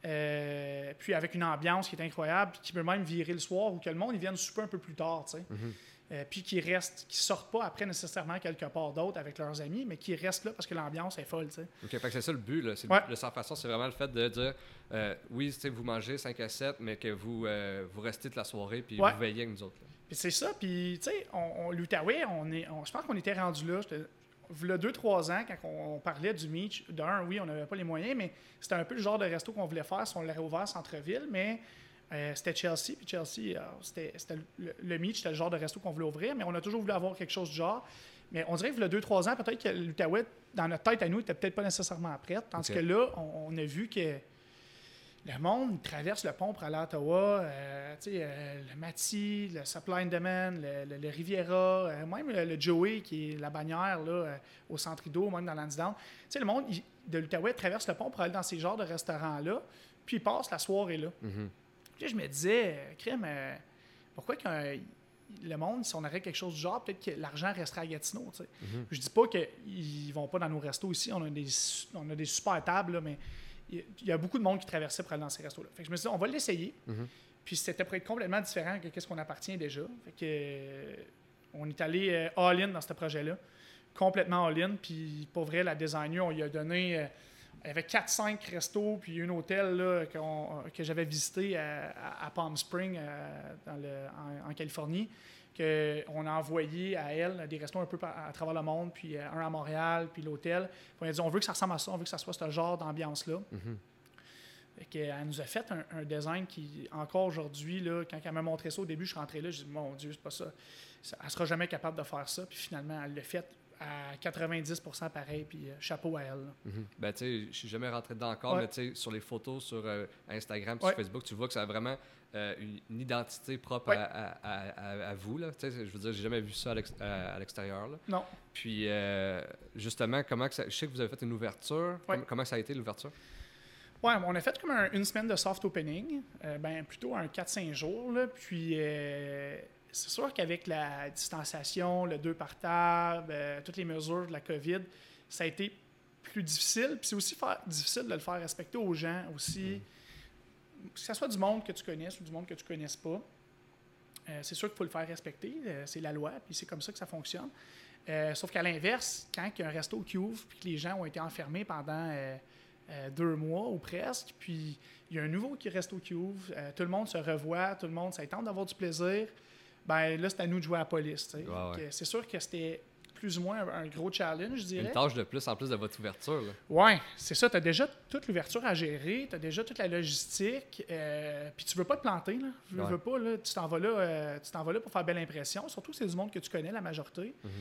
euh, puis avec une ambiance qui est incroyable, puis qui peut même virer le soir ou que le monde ils vienne souper un peu plus tard, tu sais. Mhm. Euh, puis qui restent, qui sortent pas après nécessairement quelque part d'autre avec leurs amis, mais qui restent là parce que l'ambiance est folle, tu sais. Ok, fait que c'est ça le but. Là. Ouais. Le sans façon, c'est vraiment le fait de dire euh, oui, tu sais, vous mangez 5 à 7, mais que vous, vous restez toute la soirée puis Ouais. vous veillez avec nous autres. Puis c'est ça, puis tu sais, on, on- l'Outaouais, on est, on- je pense qu'on était rendu là. Deux, trois ans, quand on, parlait du Meach, d'un, oui, on n'avait pas les moyens, mais c'était un peu le genre de resto qu'on voulait faire si on l'aurait ouvert centre-ville, mais euh, c'était Chelsea, puis Chelsea, euh, c'était, le, le Meach, c'était le genre de resto qu'on voulait ouvrir, mais on a toujours voulu avoir quelque chose du genre. Mais on dirait que deux, trois ans, peut-être que l'Outaouais, dans notre tête à nous, était peut-être pas nécessairement prête, tandis que là, on, on a vu que le monde il traverse le pont pour aller à Ottawa, euh, euh, le Mati, le Supply and Demand, le, le- le Riviera, euh, même le, le Joey, qui est la bannière là, au centre Ido, même dans Lansdowne. Le monde il- de l'Outaouais traverse le pont pour aller dans ces genres de restaurants-là. Puis ils passent la soirée là. Mhm. Puis là, je me disais, crème, pourquoi qu'un- le monde, si on aurait quelque chose du genre, peut-être que l'argent resterait à Gatineau. sais. Mhm. Je dis pas qu'ils vont pas dans nos restos ici, on a des, on a des super tables, là, mais il y a beaucoup de monde qui traversait pour aller dans ces restos-là. Fait que je me suis dit, on va l'essayer. Mhm. Puis c'était pour être complètement différent que ce qu'on appartient déjà. Fait que, euh, on est allé euh, all-in dans ce projet-là. Complètement all-in. Puis pour vrai, la designer, on lui a donné. euh, il y avait 4-5 restos, puis un hôtel là, que j'avais visité à, Palm Springs, euh, dans le- en, en Californie, qu'on a envoyé à elle des restos un peu à, travers le monde, puis euh, un à Montréal, puis l'hôtel. Puis on a dit on veut que ça ressemble à ça, on veut que ça soit ce genre d'ambiance-là. Fait que, elle nous a fait un, un design qui, encore aujourd'hui, quand elle m'a montré ça au début, je suis rentré là, je dis mon Dieu, c'est pas ça. Elle sera jamais capable de faire ça. Puis finalement, elle l'a fait à 90% pareil, puis euh, chapeau à elle. là. Mhm. Ben, tu sais, je suis jamais rentré dedans encore, Ouais. mais tu sais, sur les photos sur euh, Instagram, Ouais. sur Facebook, tu vois que ça a vraiment euh, une, une identité propre Ouais. à, à- à- à vous. Là. Je veux dire, j'ai jamais vu ça à l'ex- à à l'extérieur. Non. Puis, euh, justement, comment que ça, je sais que vous avez fait une ouverture. Ouais. Com- comment ça a été l'ouverture? Ouais, on a fait comme un- une semaine de soft opening, euh, ben, plutôt un 4-5 jours. Là, puis c'est sûr qu'avec la distanciation, le 2 par table, toutes les mesures de la COVID, ça a été plus difficile. Puis c'est aussi difficile de le faire respecter aux gens aussi. Que ce soit du monde que tu connaisses ou du monde que tu connaisses pas. Euh, c'est sûr qu'il faut le faire respecter, euh, c'est la loi, puis c'est comme ça que ça fonctionne. Euh, sauf qu'à l'inverse, quand il y a un resto qui ouvre, puis que les gens ont été enfermés pendant deux mois ou presque, puis il y a un nouveau qui resto qui ouvre, tout le monde se revoit, tout le monde, tente d'avoir du plaisir, ben là, c'est à nous de jouer à la police. Ouais, ouais. C'est sûr que c'était plus ou moins un, gros challenge, je dirais. Une tâche de plus en plus de votre ouverture. Ouais, c'est ça. Tu as déjà toute l'ouverture à gérer, tu as déjà toute la logistique, euh, puis tu veux pas te planter. Là. Tu veux, Ouais. veux pas, là, tu t'en vas là, euh, tu t'en vas là pour faire belle impression. Surtout que c'est du monde que tu connais, la majorité. Mhm.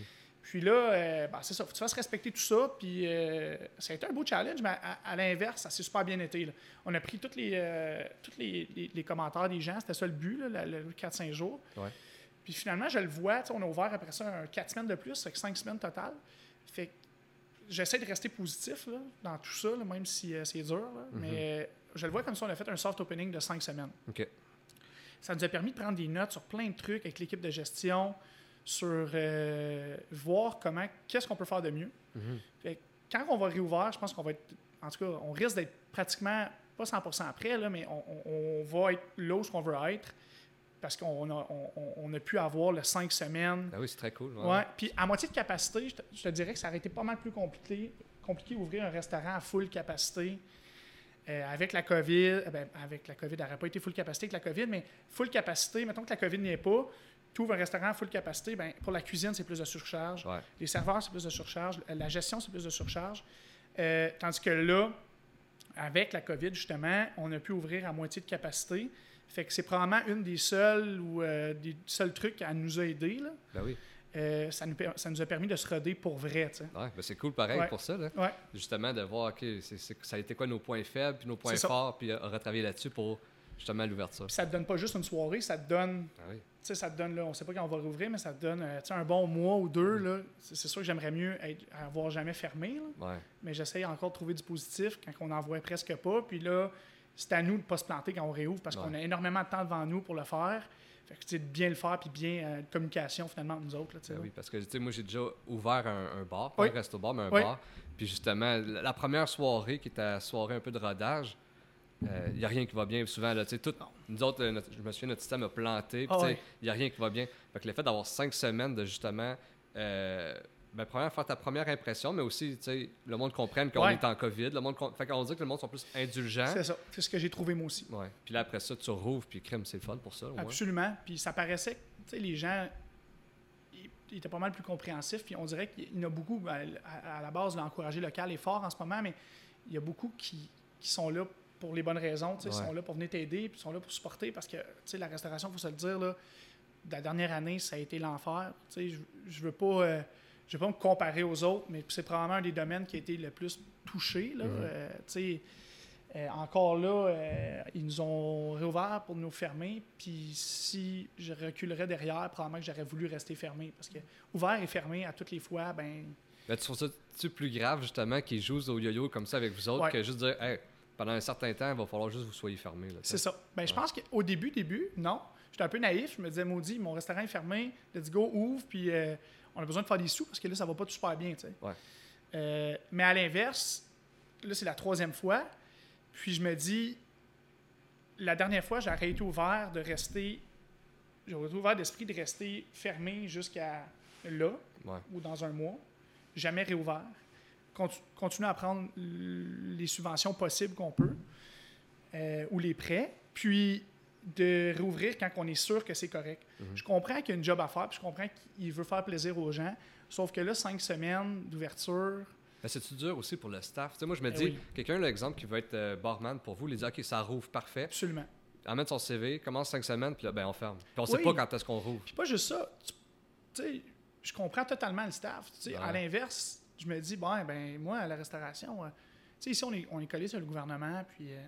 Puis là, euh, ben, c'est ça, faut que tu fasses respecter tout ça. Puis euh, ça a été un beau challenge, mais à, à l'inverse, ça s'est super bien été. là. On a pris tous les, euh, les, les- les commentaires des gens, c'était ça le but, là, le, le 4-5 jours. Ouais. Puis finalement, je le vois, on a ouvert après ça un 4 semaines de plus, fait que 5 semaines total. Fait que j'essaie de rester positif là, dans tout ça, là, même si euh, c'est dur. là. Mhm. Mais euh, je le vois comme si on a fait un soft opening de 5 semaines. Ça nous a permis de prendre des notes sur plein de trucs avec l'équipe de gestion, sur euh, voir comment, qu'est-ce qu'on peut faire de mieux. Mhm. Fait que quand on va réouvrir, je pense qu'on va être, en tout cas, on risque d'être pratiquement, pas 100% prêt, là, mais on, on- on va être là où on veut être parce qu'on a, on, on- on a pu avoir le 5 semaines. Ah oui, c'est très cool. Ouais. Puis à moitié de capacité, je te, je te dirais que ça aurait été pas mal plus compliqué, compliqué d'ouvrir un restaurant à full capacité. Euh, avec la COVID, euh, ben, avec la COVID, elle n'aurait pas été full capacité avec la COVID, mais full capacité, mettons que la COVID n'y est pas, tu ouvres un restaurant à full capacité, ben, pour la cuisine, c'est plus de surcharge. Ouais. Les serveurs, c'est plus de surcharge. La gestion, c'est plus de surcharge. Euh, tandis que là, avec la COVID, justement, on a pu ouvrir à moitié de capacité. Fait que c'est probablement une des seules ou euh, des seuls trucs à nous a aidés. là. Ben oui. Euh, ça, nous, ça nous a permis de se roder pour vrai. Ouais, ben c'est cool pareil Ouais. pour ça. Là. Ouais. Justement, de voir, OK, c'est, c'est- ça a été quoi nos points faibles, puis nos points forts, puis euh, retravailler là-dessus pour justement l'ouverture. Ça te donne pas juste une soirée, ça te donne, Ah oui. tu sais, ça te donne là, on sait pas quand on va rouvrir, mais ça te donne, un bon mois ou deux là. C'est sûr que j'aimerais mieux être, avoir jamais fermé, là. Mais j'essaye encore de trouver du positif quand on n'en voit presque pas. Puis là, c'est à nous de ne pas se planter quand on réouvre parce Ouais. qu'on a énormément de temps devant nous pour le faire. Fait que, tu sais, de bien le faire puis bien euh, communication finalement entre nous autres. Là, Ben oui, parce que tu sais, moi j'ai déjà ouvert un, un bar, pas Oui. un resto-bar, mais un Oui. bar. Puis justement, la, la première soirée qui était la soirée un peu de rodage, il n'y a rien qui va bien. Souvent, là, tu sais, tout, nous autres, euh, notre- je me souviens, notre système a planté. Ah il n'y a rien qui va bien. Fait que le fait d'avoir cinq semaines de justement. Euh, ben, premièrement, faire ta première impression, mais aussi, tu sais, le monde comprenne qu'on Ouais. est en COVID. Le monde fait qu'on dit que le monde sont plus indulgents. C'est ça. C'est ce que j'ai trouvé moi aussi. Ouais. Puis là, après ça, tu rouvres, puis crème, c'est le fun pour ça. Absolument. Puis ça paraissait tu sais, les gens ils, étaient pas mal plus compréhensifs. Puis on dirait qu'il y en a beaucoup, à, à la base, l'encourager local est fort en ce moment, mais il y a beaucoup qui, qui sont là pour les bonnes raisons. tu sais, Ils sont là pour venir t'aider, puis sont là pour supporter parce que tu sais, la restauration, il faut se le dire, là, la dernière année, ça a été l'enfer. Tu sais, Je, je veux pas. euh, je veux pas me comparer aux autres, mais c'est probablement un des domaines qui a été le plus touché. Là. Euh, euh, encore là, euh, ils nous ont réouvert pour nous fermer. Puis si je reculerais derrière, probablement que j'aurais voulu rester fermé. Parce que ouvert et fermé à toutes les fois, ben Ben, tu trouves ça plus grave, justement, qu'ils jouent au yo-yo comme ça avec vous autres Ouais. que juste dire, hey, pendant un certain temps, il va falloir juste que vous soyez fermé. C'est ça. Ben, je pense qu'au début, début, non. J'étais un peu naïf. Je me disais, maudit, mon restaurant est fermé. Let's go, ouvre. Puis euh, on a besoin de faire des sous parce que là, ça va pas tout super bien. tu sais. Ouais. Euh, mais à l'inverse, là, c'est la troisième fois. Puis je me dis, la dernière fois, j'aurais été ouvert de rester. J'aurais été ouvert d'esprit de rester fermé jusqu'à là Ouais. ou dans un mois. Jamais réouvert. Contu- continuer à prendre les subventions possibles qu'on peut euh, ou les prêts. Puis de réouvrir quand on est sûr que c'est correct. Je comprends qu'il y a une job à faire, puis je comprends qu'il veut faire plaisir aux gens. Sauf que là, cinq semaines d'ouverture, Mais c'est-tu dur aussi pour le staff? Tu sais, moi, je me Ben dis, oui. quelqu'un, l'exemple, qui veut être euh, barman pour vous, il dit, OK, ça rouvre, parfait. absolument. Amène son CV, commence cinq semaines, puis là, ben, on ferme. Puis on sait Oui. pas quand est-ce qu'on rouvre. Puis pas juste ça. Tu sais, je comprends totalement le staff. Tu sais, À Ouais. l'inverse, je me dis, bon, ben, moi, à la restauration, euh, tu sais, ici, on est, on est collé sur le gouvernement, puis, euh,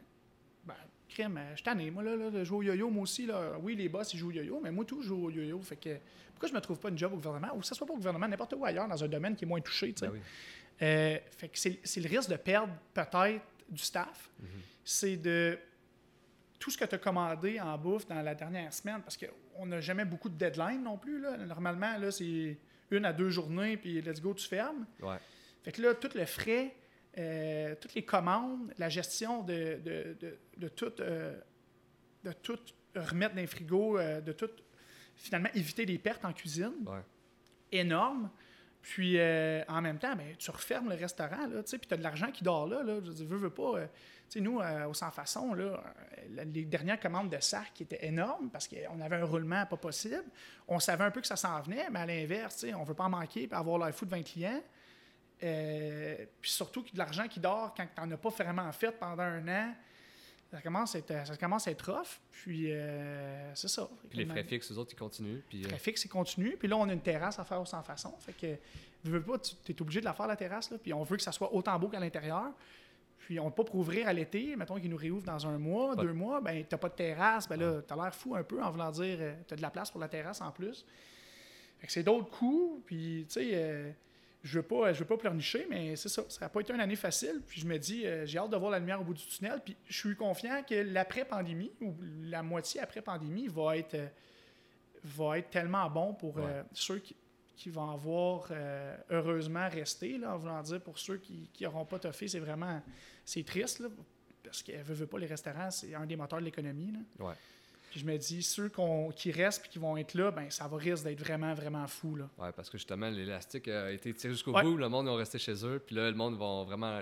crème, euh, je suis tanné, moi, là, là, de jouer au yo-yo, moi aussi, là. Oui, les boss, ils jouent au yo-yo, mais moi, tout, je joue au yo-yo. Fait que, pourquoi je me trouve pas une job au gouvernement, ou que ce soit pas au gouvernement, n'importe où ailleurs, dans un domaine qui est moins touché, tu sais. Ben oui. Euh, fait que c'est le risque de perdre peut-être du staff. C'est de tout ce que tu as commandé en bouffe dans la dernière semaine, parce qu'on n'a jamais beaucoup de deadline non plus. Là. Normalement, là, c'est une à deux journées, puis let's go, tu fermes. Ouais. Fait que là, tout le frais, euh, toutes les commandes, la gestion de, de, de, de tout, euh, de tout remettre dans les frigos, euh, de tout finalement éviter les pertes en cuisine, Ouais. énorme. Puis en même temps, ben, tu refermes le restaurant, là, tu sais, puis tu as de l'argent qui dort là. là je veux, veux, pas. tu sais, nous, au Sans Façon, là, les dernières commandes de sac étaient énormes parce qu'on avait un roulement pas possible. On savait un peu que ça s'en venait, mais à l'inverse, tu sais, on veut pas en manquer et avoir l'air fou de 20 clients. Euh, puis surtout de l'argent qui dort quand tu n'en as pas vraiment fait pendant un an, ça commence à être, ça commence à être rough. Puis euh, c'est ça. Puis les frais fixes, eux autres, ils continuent. Puis, euh, Très fixe et continu. Puis là, on a une terrasse à faire au sans façon. Fait que, veux, veux pas, tu es obligé de la faire, la terrasse. Là, puis on veut que ça soit autant beau qu'à l'intérieur. Puis on ne peut pas pour ouvrir à l'été. Mettons qu'ils nous réouvrent dans un mois, Pas- deux mois. Ben, t'as pas de terrasse. Ben là, t'as l'air fou un peu en voulant dire, t'as de la place pour la terrasse en plus. Fait que c'est d'autres coûts. Puis, tu sais, euh, je veux pas, je veux pas pleurnicher, mais c'est ça. Ça n'a pas été une année facile. Puis je me dis, euh, j'ai hâte de voir la lumière au bout du tunnel. Puis je suis confiant que l'après-pandémie, ou la moitié après-pandémie, va être, euh, va être tellement bon pour euh, ceux qui, qui vont avoir heureusement resté, là, en voulant dire pour ceux qui n'auront pas toffé, c'est vraiment c'est triste, là, parce que veut, veut pas les restaurants, c'est un des moteurs de l'économie. là. Ouais. Puis je me dis, ceux qui restent et qui vont être là, ben ça va risque d'être vraiment, vraiment fou. Là. ouais, parce que justement, l'élastique a été tiré jusqu'au Ouais. bout. Le monde va rester chez eux. Puis là, le monde va vraiment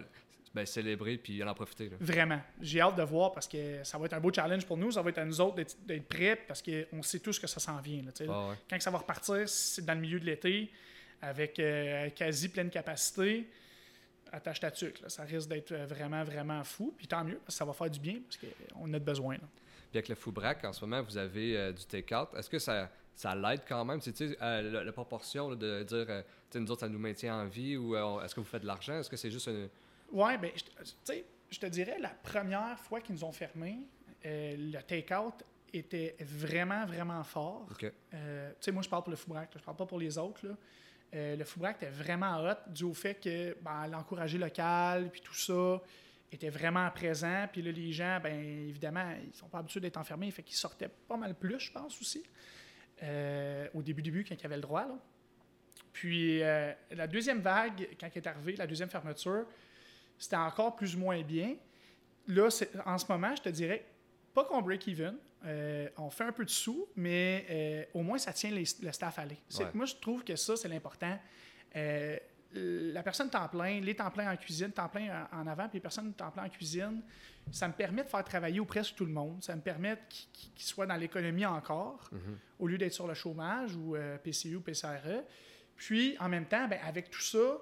ben, célébrer puis en profiter. là. Vraiment. J'ai hâte de voir parce que ça va être un beau challenge pour nous. Ça va être à nous autres d'être- prêts parce qu'on sait tous que ça s'en vient. là. Ah ouais. Quand ça va repartir, c'est dans le milieu de l'été, avec euh, quasi pleine capacité. Attache ta tuque, là. Ça risque d'être vraiment, vraiment fou. Puis tant mieux, parce que ça va faire du bien, parce qu'on a de besoin. là. Puis avec le Foubrac, en ce moment, vous avez euh, du take-out. Est-ce que ça, ça l'aide quand même? Tu sais, euh, la, la proportion là, de dire, euh, nous autres, ça nous maintient en vie ou est-ce que vous faites de l'argent? Est-ce que c'est juste une... Je, te- tu sais, je te dirais, la première fois qu'ils nous ont fermé, euh, le take-out était vraiment, vraiment fort. Euh, tu sais, moi, je parle pour le Foubrac, je parle pas pour les autres. là. Euh, le Foubrac était vraiment hot dû au fait que ben, l'encourager local, puis tout ça, était vraiment présent. Puis là, les gens, ben évidemment, ils sont pas habitués d'être enfermés, fait qu'ils sortaient pas mal plus, je pense aussi, euh, au début, début, quand ils avaient le droit. Là. Puis euh, la deuxième vague, quand elle est arrivée, la deuxième fermeture, c'était encore plus ou moins bien. Là, en ce moment, je te dirais, pas qu'on break even. Euh, on fait un peu de sous, mais au moins ça tient les- le staff à aller. Ouais. Moi, je trouve que ça, c'est l'important. Euh, la personne temps plein, les temps pleins en cuisine, temps plein en avant, puis les personnes temps plein en cuisine, ça me permet de faire travailler presque tout le monde. Ça me permet qu'ils soient dans l'économie encore, Mhm. au lieu d'être sur le chômage ou euh, PCU ou PCRE. Puis, en même temps, ben, avec tout ça,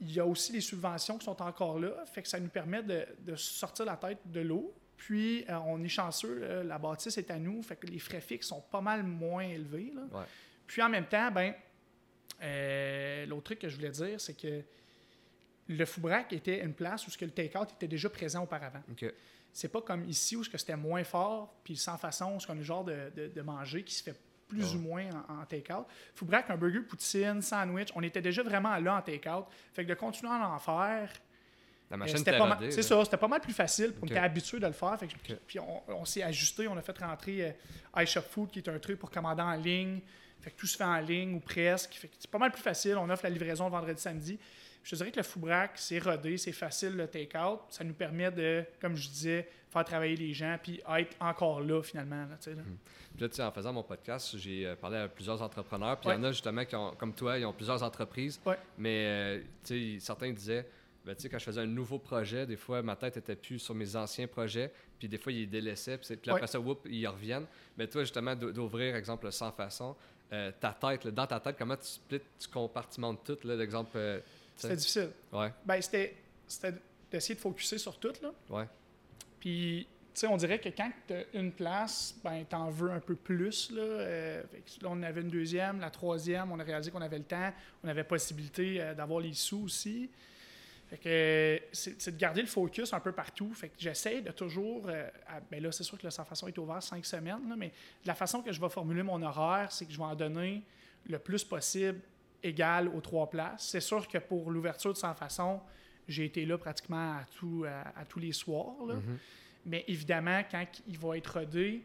il y a aussi les subventions qui sont encore là, fait que ça nous permet de, de sortir la tête de l'eau. Puis, euh, on est chanceux, là, la bâtisse est à nous, fait que les frais fixes sont pas mal moins élevés. là. Ouais. Puis, en même temps, ben, euh, l'autre truc que je voulais dire, c'est que le Foubrac était une place où ce que le take-out était déjà présent auparavant. OK. C'est pas comme ici où c'était moins fort, puis sans façon, ce qu'on a le genre de, de- de manger qui se fait plus Ouais. ou moins en, en take-out. Foubrac, un burger, poutine, sandwich, on était déjà vraiment là en take-out. Fait que de continuer à en faire, Euh, C'est ça, c'était pas mal plus facile. On Ok. était habitué de le faire. fait que-. Puis on, on s'est ajusté, on a fait rentrer euh, iShop Food, qui est un truc pour commander en ligne. Fait que tout se fait en ligne ou presque. Fait que c'est pas mal plus facile. On offre la livraison vendredi, samedi. Je te dirais que le Foubrac, c'est rodé, c'est facile le take-out. Ça nous permet de, comme je disais, faire travailler les gens puis être encore là finalement. là. Puis sais, en faisant mon podcast, j'ai euh, parlé à plusieurs entrepreneurs. Puis il Ouais. y en a justement qui ont, comme toi, ils ont plusieurs entreprises. Ouais. Mais euh, certains disaient, ben, quand je faisais un nouveau projet, des fois, ma tête était plus sur mes anciens projets. Puis des fois, ils délaissaient. Puis, puis après Ouais. ça, whoop, ils reviennent. Mais toi, justement, d'o- d'ouvrir, exemple, sans façon, euh, ta tête, là, dans ta tête, comment tu splits, tu compartimentes tout, là, l'exemple. euh? C'était difficile. Ouais, Ben, c'était, c'était d'essayer de focuser sur tout. Là. ouais. Puis, tu sais, on dirait que quand tu as une place, ben, tu en veux un peu plus. Là. Euh, fait que là, on avait une deuxième, la troisième, on a réalisé qu'on avait le temps, on avait possibilité euh, d'avoir les sous aussi. Fait que c'est de garder le focus un peu partout. Fait que j'essaie de toujours. euh, à- ben là, c'est sûr que le sans façon est ouvert cinq semaines, là, mais la façon que je vais formuler mon horaire, c'est que je vais en donner le plus possible égal aux trois places. C'est sûr que pour l'ouverture de sans façon, j'ai été là pratiquement à, tout, à, à tous les soirs. là. Mhm. Mais évidemment, quand il va être rodé,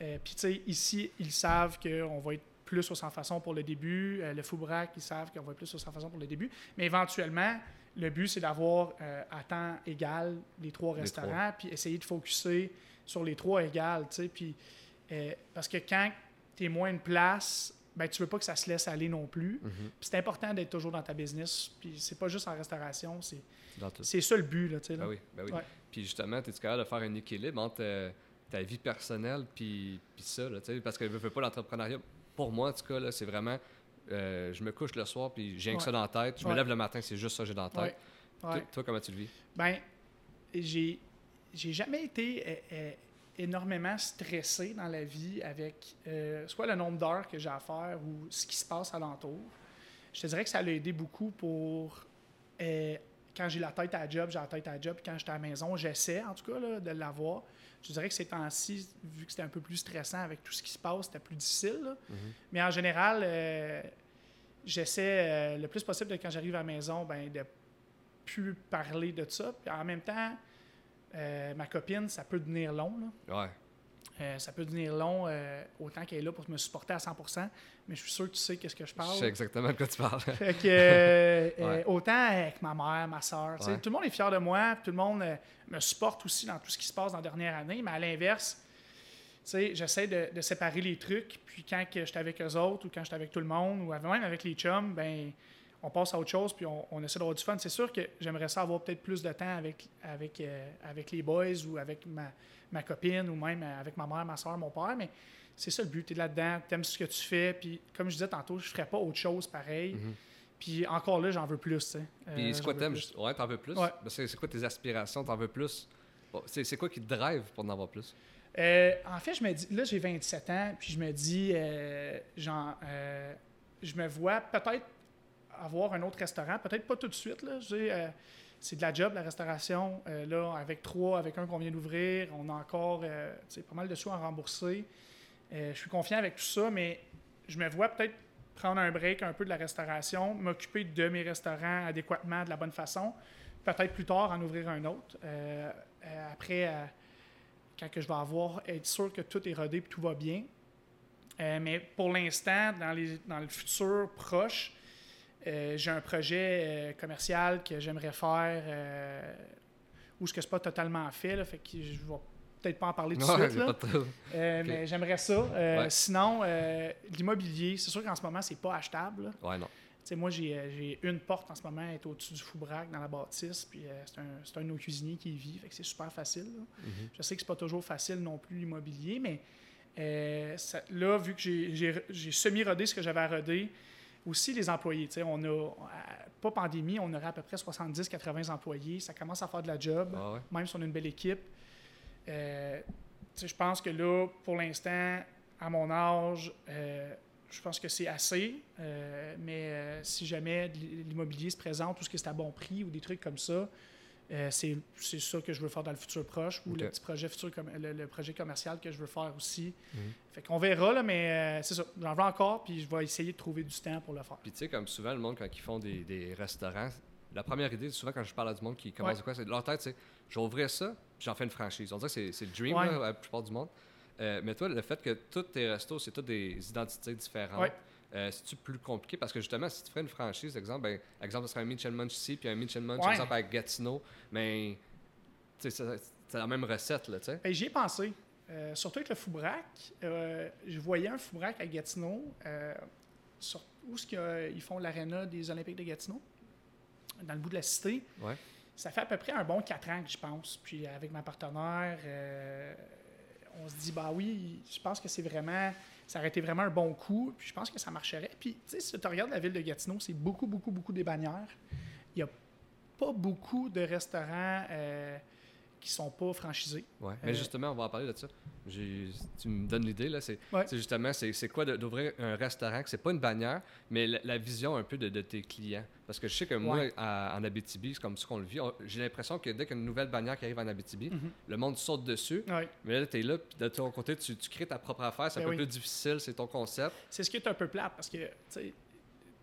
euh, puis tu sais, ici, ils savent qu'on va être plus au sans façon pour le début. Euh, le Foubrac, ils savent qu'on va être plus au sans façon pour le début. Mais éventuellement, le but, c'est d'avoir euh, à temps égal les trois Les restaurants, puis essayer de focuser sur les trois égales, tu sais. Puis, euh, parce que quand tu es moins une place, ben, tu veux pas que ça se laisse aller non plus. Puis c'est important d'être toujours dans ta business. Puis c'est pas juste en restauration, c'est ça le but, là, tu. Ben oui, ben oui. Ouais. Puis justement, tu es capable de faire un équilibre entre euh, ta vie personnelle puis, puis ça, là, tu sais, parce que je veux pas l'entrepreneuriat. Pour moi, en tout cas, c'est vraiment, euh, je me couche le soir puis j'ai rien que Ouais. ça dans la tête. Je me lève le matin, c'est juste ça que j'ai dans la tête. Ouais. Toi, comment tu le vis? Ben, j'ai j'ai jamais été euh, euh, énormément stressé dans la vie avec euh, soit le nombre d'heures que j'ai à faire ou ce qui se passe alentour. Je te dirais que ça l'a aidé beaucoup pour quand j'ai la tête à la job, j'ai la tête à la job. Quand j'étais à la maison, j'essaie en tout cas là, de l'avoir. Je dirais que ces temps-ci, vu que c'était un peu plus stressant avec tout ce qui se passe, c'était plus difficile. là. Mais en général, euh, j'essaie euh, le plus possible de quand j'arrive à la maison, ben, de plus parler de ça. Puis en même temps, euh, ma copine, ça peut devenir long. là. Ouais. Euh, ça peut devenir long euh, autant qu'elle est là pour me supporter à 100%, mais je suis sûr que tu sais qu'est-ce que je Je parle. sais exactement de quoi tu parles. Fait que, euh, <laughs> Ouais. autant avec ma mère, ma soeur, Ouais. tout le monde est fier de moi, tout le monde me supporte aussi dans tout ce qui se passe dans la dernière année, mais à l'inverse, j'essaie de, de séparer les trucs, puis quand j'étais avec eux autres, ou quand j'étais avec tout le monde, ou même avec les chums, ben on passe à autre chose, puis on, on essaie d'avoir du fun. C'est sûr que j'aimerais ça avoir peut-être plus de temps avec, avec, euh, avec les boys, ou avec ma, ma copine, ou même avec ma mère, ma soeur, mon père, mais c'est ça le but, tu es là-dedans, tu aimes ce que tu fais, puis comme je disais tantôt, je ferais pas autre chose pareil. Mhm. Puis encore là, j'en veux plus. Euh, Puis c'est quoi t'aimes? Ouais, t'en veux plus? Ouais. C'est quoi tes aspirations? T'en veux plus? Bon, c'est c'est quoi qui te drive pour en avoir plus? Euh, en fait, je me dis, là, j'ai 27 ans, puis je me dis, euh, genre, euh, je me vois peut-être avoir un autre restaurant, peut-être pas tout de suite, là. Euh, c'est de la job, la restauration. Euh, là, avec trois, avec un qu'on vient d'ouvrir, on a encore euh, pas mal de sous à rembourser. Je suis confiant avec tout ça, mais je me vois peut-être prendre un break un peu de la restauration, m'occuper de mes restaurants adéquatement, de la bonne façon. Peut-être plus tard en ouvrir un autre. Après, quand que je vais avoir, être sûr que tout est rodé et tout va bien. Mais pour l'instant, dans, les- dans le futur proche, euh, j'ai un projet euh, commercial que j'aimerais faire euh, où ce que c'est pas totalement fait, là, fait que je vais peut-être pas en parler tout de suite. là. pas de. Euh. Mais j'aimerais ça. Euh, Ouais. Sinon, euh, l'immobilier, c'est sûr qu'en ce moment, c'est pas achetable. là. Ouais, non. Moi, j'ai une porte en ce moment, elle est au-dessus du Foubrac dans la bâtisse, puis c'est un, un de nos cuisiniers qui y vit, fait que c'est super facile. Mhm. Je sais que c'est pas toujours facile non plus l'immobilier, mais ça- là, vu que j'ai semi-rodé ce que j'avais à roder, aussi les employés. On a, euh, pas pandémie, on aurait à peu près 70-80 employés. Ça commence à faire de la job, Ah ouais. même si on a une belle équipe. Euh, je pense que là, pour l'instant, à mon âge, euh, je pense que c'est assez. Euh, mais si jamais l'immobilier se présente, tout ce qui est à bon prix ou des trucs comme ça, euh, c'est ça que je veux faire dans le futur proche ou Ok. le petit projet futur, le, le projet commercial que je veux faire aussi. Mhm. Fait qu'on verra, là, mais euh, c'est ça. J'en veux encore, puis je vais essayer de trouver du temps pour le faire. Puis tu sais, comme souvent, le monde, quand ils font des, des restaurants, la première idée, souvent quand je parle à du monde qui commence Ouais. quoi, c'est leur tête, c'est ouvrir ça, puis j'en fais une franchise. On dirait que c'est- c'est le dream, Ouais. là, à la plupart du monde. Euh, mais toi, le fait que tous tes restos, c'est toutes des identités différentes, Ouais. Euh, c'est-tu plus compliqué? Parce que justement, si tu ferais une franchise, exemple, ben, exemple, ce serait un Mitchell Munch ici, puis un Mitchell Munch, Ouais. exemple, avec Gatineau, mais tu sais, c'est la même recette, là, tu sais. Ben, J'y ai pensé. Euh, surtout avec le Foubrac. Euh, je voyais un Foubrac à Gatineau. sur, où est-ce qu'ils font l'aréna des Olympiques de Gatineau? Dans le bout de la cité. Ouais. Ça fait à peu près un bon 4 ans que je pense. Puis avec ma partenaire, on se dit, bah oui, je pense que c'est vraiment. Ça aurait été vraiment un bon coup. Puis je pense que ça marcherait. Puis, tu sais, si tu regardes la ville de Gatineau, c'est beaucoup, beaucoup, beaucoup des bannières. Il n'y a pas beaucoup de restaurants euh, qui sont pas franchisés. Ouais. Mais Euh, justement, on va en parler de ça. J'ai- Tu me donnes l'idée, là. C'est Ouais. justement, c'est quoi d'ouvrir un restaurant, que c'est pas une bannière, mais la, la vision un peu de, de tes clients. Parce que je sais que moi, Ouais. à- en Abitibi, c'est comme ça qu'on le vit. J'ai l'impression que dès qu'il y a une nouvelle bannière qui arrive en Abitibi, Mhm. le monde saute dessus. Ouais. Mais là, tu es là, puis de ton côté, tu, tu crées ta propre affaire. C'est un Ben peu oui. plus difficile, c'est ton concept. C'est ce qui est un peu plate parce que, tu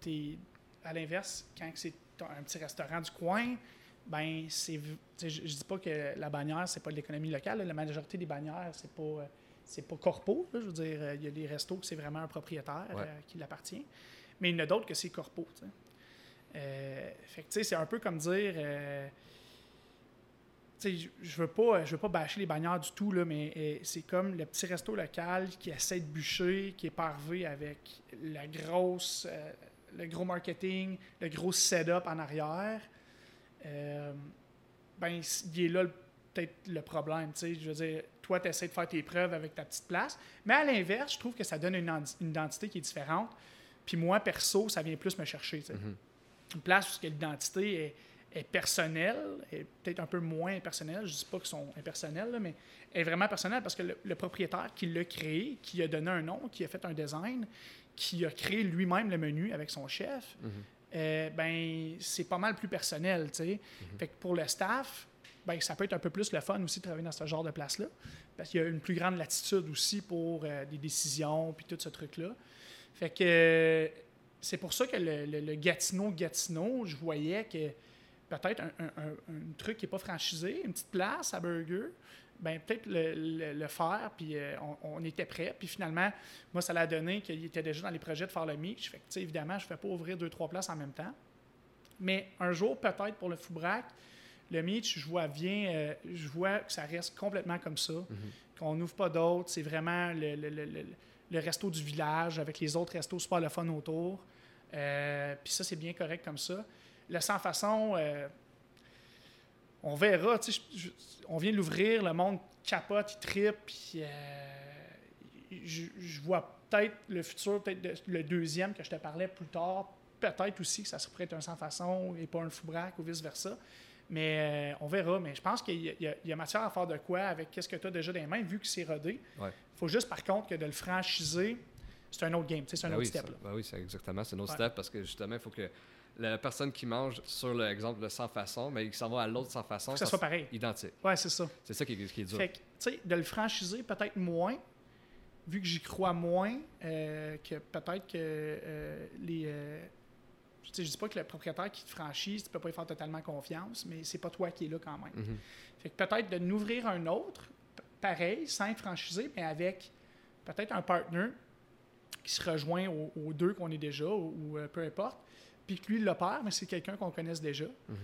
sais, à l'inverse, quand c'est un petit restaurant du coin, ben c'est. Je, je dis pas que la bannière, c'est pas de l'économie locale. là. La majorité des bannières, c'est pas. euh, C'est pas corpo, là. je veux dire, euh, il y a des restos que c'est vraiment un propriétaire Ouais. euh, qui l'appartient, mais il y en a d'autres que c'est corpo. tu sais. Euh, fait que, tu sais, c'est un peu comme dire, je- veux pas, je veux pas bâcher les bannières du tout là, mais c'est comme le petit resto local qui essaie de bûcher, qui est parvé avec la grosse, le gros marketing, le gros setup en arrière. Euh, ben, il est là peut-être le problème. tu sais. Je veux dire, toi, tu essaies de faire tes preuves avec ta petite place, mais à l'inverse, je trouve que ça donne une, identité qui est différente. Puis moi, perso, ça vient plus me chercher. sais Mhm. une place où l'identité est, est personnelle, est peut-être un peu moins personnelle. Je ne dis pas qu'ils sont impersonnels, là, mais est vraiment personnelle parce que le, le propriétaire qui l'a créé, qui a donné un nom, qui a fait un design, qui a créé lui-même le menu avec son chef, Mhm. Euh, ben c'est pas mal plus personnel, tu sais. Fait que pour le staff, ben ça peut être un peu plus le fun aussi de travailler dans ce genre de place-là, parce qu'il y a une plus grande latitude aussi pour euh, des décisions puis tout ce truc-là. Fait que euh, c'est pour ça que le, le- le Gatineau Gatineau, je voyais que peut-être un, un- un- un truc qui n'est pas franchisé, une petite place à burger, ben peut-être le, le- le faire, puis euh, on, on était prêt. Puis finalement, moi, ça l'a donné qu'il était déjà dans les projets de faire le mix. Fait que, tu sais, évidemment, je ne fais pas ouvrir deux, trois places en même temps. Mais un jour, peut-être pour le Foubrac, le Meach, je vois bien, euh, je vois que ça reste complètement comme ça, qu'on n'ouvre pas d'autres. C'est vraiment le, le- le- le- le resto du village avec les autres restos super le fun autour. Euh, Puis ça, c'est bien correct comme ça. Le sans façon, on verra. je- je- on vient de l'ouvrir, le monde capote, il tripe. Puis euh, je, je vois peut-être le futur, peut-être le deuxième que je te parlais plus tard. Peut-être aussi que ça se pourrait être un sans façon et pas un foubrac ou vice-versa. Mais euh, on verra. Mais je pense qu'il y, a- y y matière à faire de quoi avec qu'est-ce que tu as déjà dans les mains, vu que c'est rodé. Il Ouais. faut juste, par contre, que de le franchiser, c'est un autre game. C'est un Ben autre oui, step. ça- ben oui, c'est exactement. C'est un autre Ouais. step parce que justement, il faut que la personne qui mange sur l'exemple de sans façon, mais il s'en va à l'autre sans façon. Faut que ça soit pareil. Identique. Ouais, c'est ça. C'est ça qui est, qui est dur. Fait que, tu sais, de le franchiser peut-être moins, vu que j'y crois moins, euh, que peut-être que euh, les. euh, tu sais, je dis pas que le propriétaire qui te franchise, tu peux pas y faire totalement confiance, mais c'est pas toi qui es là quand même. Mhm. Fait que peut-être de n'ouvrir un autre, pareil, sans être franchisé, mais avec peut-être un partner qui se rejoint aux, aux deux qu'on est déjà, ou, ou, peu importe, puis que lui l'opère, mais c'est quelqu'un qu'on connaisse déjà, Mhm.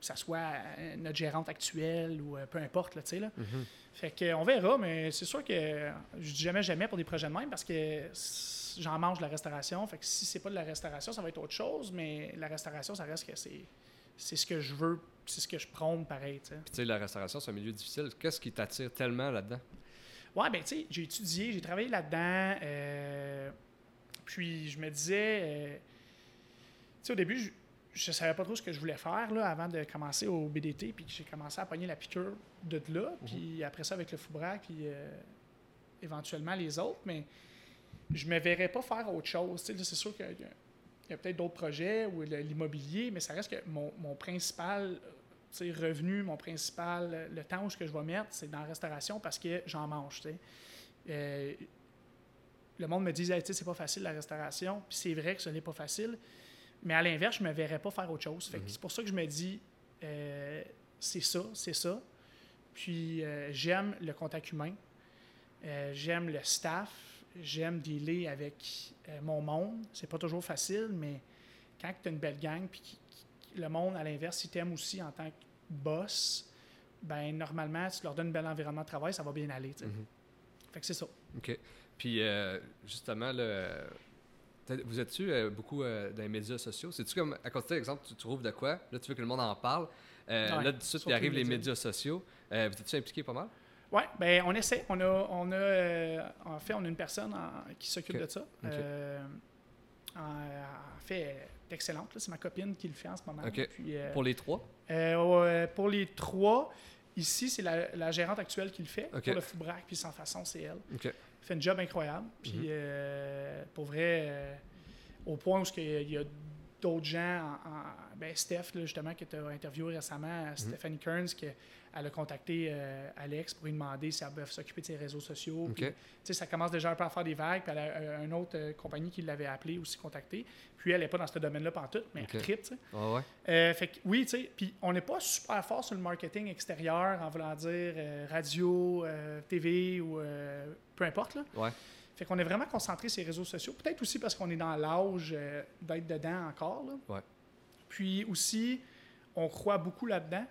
que ça soit euh, notre gérante actuelle ou euh, peu importe, là, tu sais, là. Mhm. Fait que, on verra, mais c'est sûr que je dis jamais jamais pour des projets de même parce que j'en mange de la restauration. Fait que si c'est pas de la restauration, ça va être autre chose, mais la restauration, ça reste que c'est c'est ce que je veux, c'est ce que je prône pareil. Puis tu sais, la restauration, c'est un milieu difficile. Qu'est-ce qui t'attire tellement là-dedans? Ouais, ben tu sais, j'ai étudié, j'ai travaillé là-dedans. euh, puis je me disais, euh, sais, au début, je, je savais pas trop ce que je voulais faire là, avant de commencer au BDT, puis j'ai commencé à pogner la piqûre de là, puis après ça avec le Foubrac, puis euh, éventuellement les autres, mais je me verrais pas faire autre chose. Tu sais, là, c'est sûr qu'il y a, peut-être d'autres projets ou l'immobilier, mais ça reste que mon, mon principal euh, revenu, mon principal, euh, le temps où ce que je vais mettre, c'est dans la restauration parce que j'en mange. tu sais. Euh, le monde me Hey, sais, c'est pas facile la restauration, puis c'est vrai que ce n'est pas facile, Mais à l'inverse, je ne me verrais pas faire autre chose. Mhm. C'est pour ça que je me dis, euh, c'est ça, c'est ça. Puis euh, j'aime le contact humain. Euh, j'aime le staff. J'aime dealer avec mon monde. C'est pas toujours facile, mais quand tu as une belle gang, puis qui- qui- le monde, à l'inverse, si tu aimes aussi en tant que boss, ben normalement, tu leur donnes un bel environnement de travail, ça va bien aller. Mhm. Fait que c'est ça. OK. Puis, justement, t'as- vous êtes-tu euh, beaucoup euh, dans les médias sociaux? C'est-tu comme, à côté d'exemple, tu trouves de quoi? Là, tu veux que le monde en parle. Euh, Ouais, là, de suite, il arrive les médias. médias sociaux. Vous êtes-tu impliqué pas mal? Oui, ben on essaie. On a, on a en fait, on a une personne en- qui s'occupe de ça. En, fait, elle est excellente. C'est ma copine qui le fait en ce moment. Ok. Puis, euh, Pour les trois? pour les trois, ici, c'est la, la gérante actuelle qui le fait. Pour le Foubrac, puis sans façon, c'est elle. Fait un job incroyable. Puis, Mhm. euh, pour vrai, euh, au point où il y a d'autres gens, en, en- ben Steph, là, justement, que tu as interviewé récemment, Mhm. Stephanie Kearns, que, elle a contacté euh, Alex pour lui demander si elle veut s'occuper de ses réseaux sociaux. Puis, ça commence déjà un peu à faire des vagues. Puis elle a euh, une autre euh, compagnie qui l'avait appelé aussi contacté. Puis elle n'est pas dans ce domaine-là pantoute, mais elle tripe. Ah ouais? Euh, fait que oui, tu sais, puis on n'est pas super fort sur le marketing extérieur, en voulant dire euh, radio, euh, TV ou euh, peu importe. Là. Ouais. Fait qu'on est vraiment concentré sur les réseaux sociaux. Peut-être aussi parce qu'on est dans l'âge euh, d'être dedans encore. Là. Ouais. Puis aussi, on croit beaucoup là-dedans.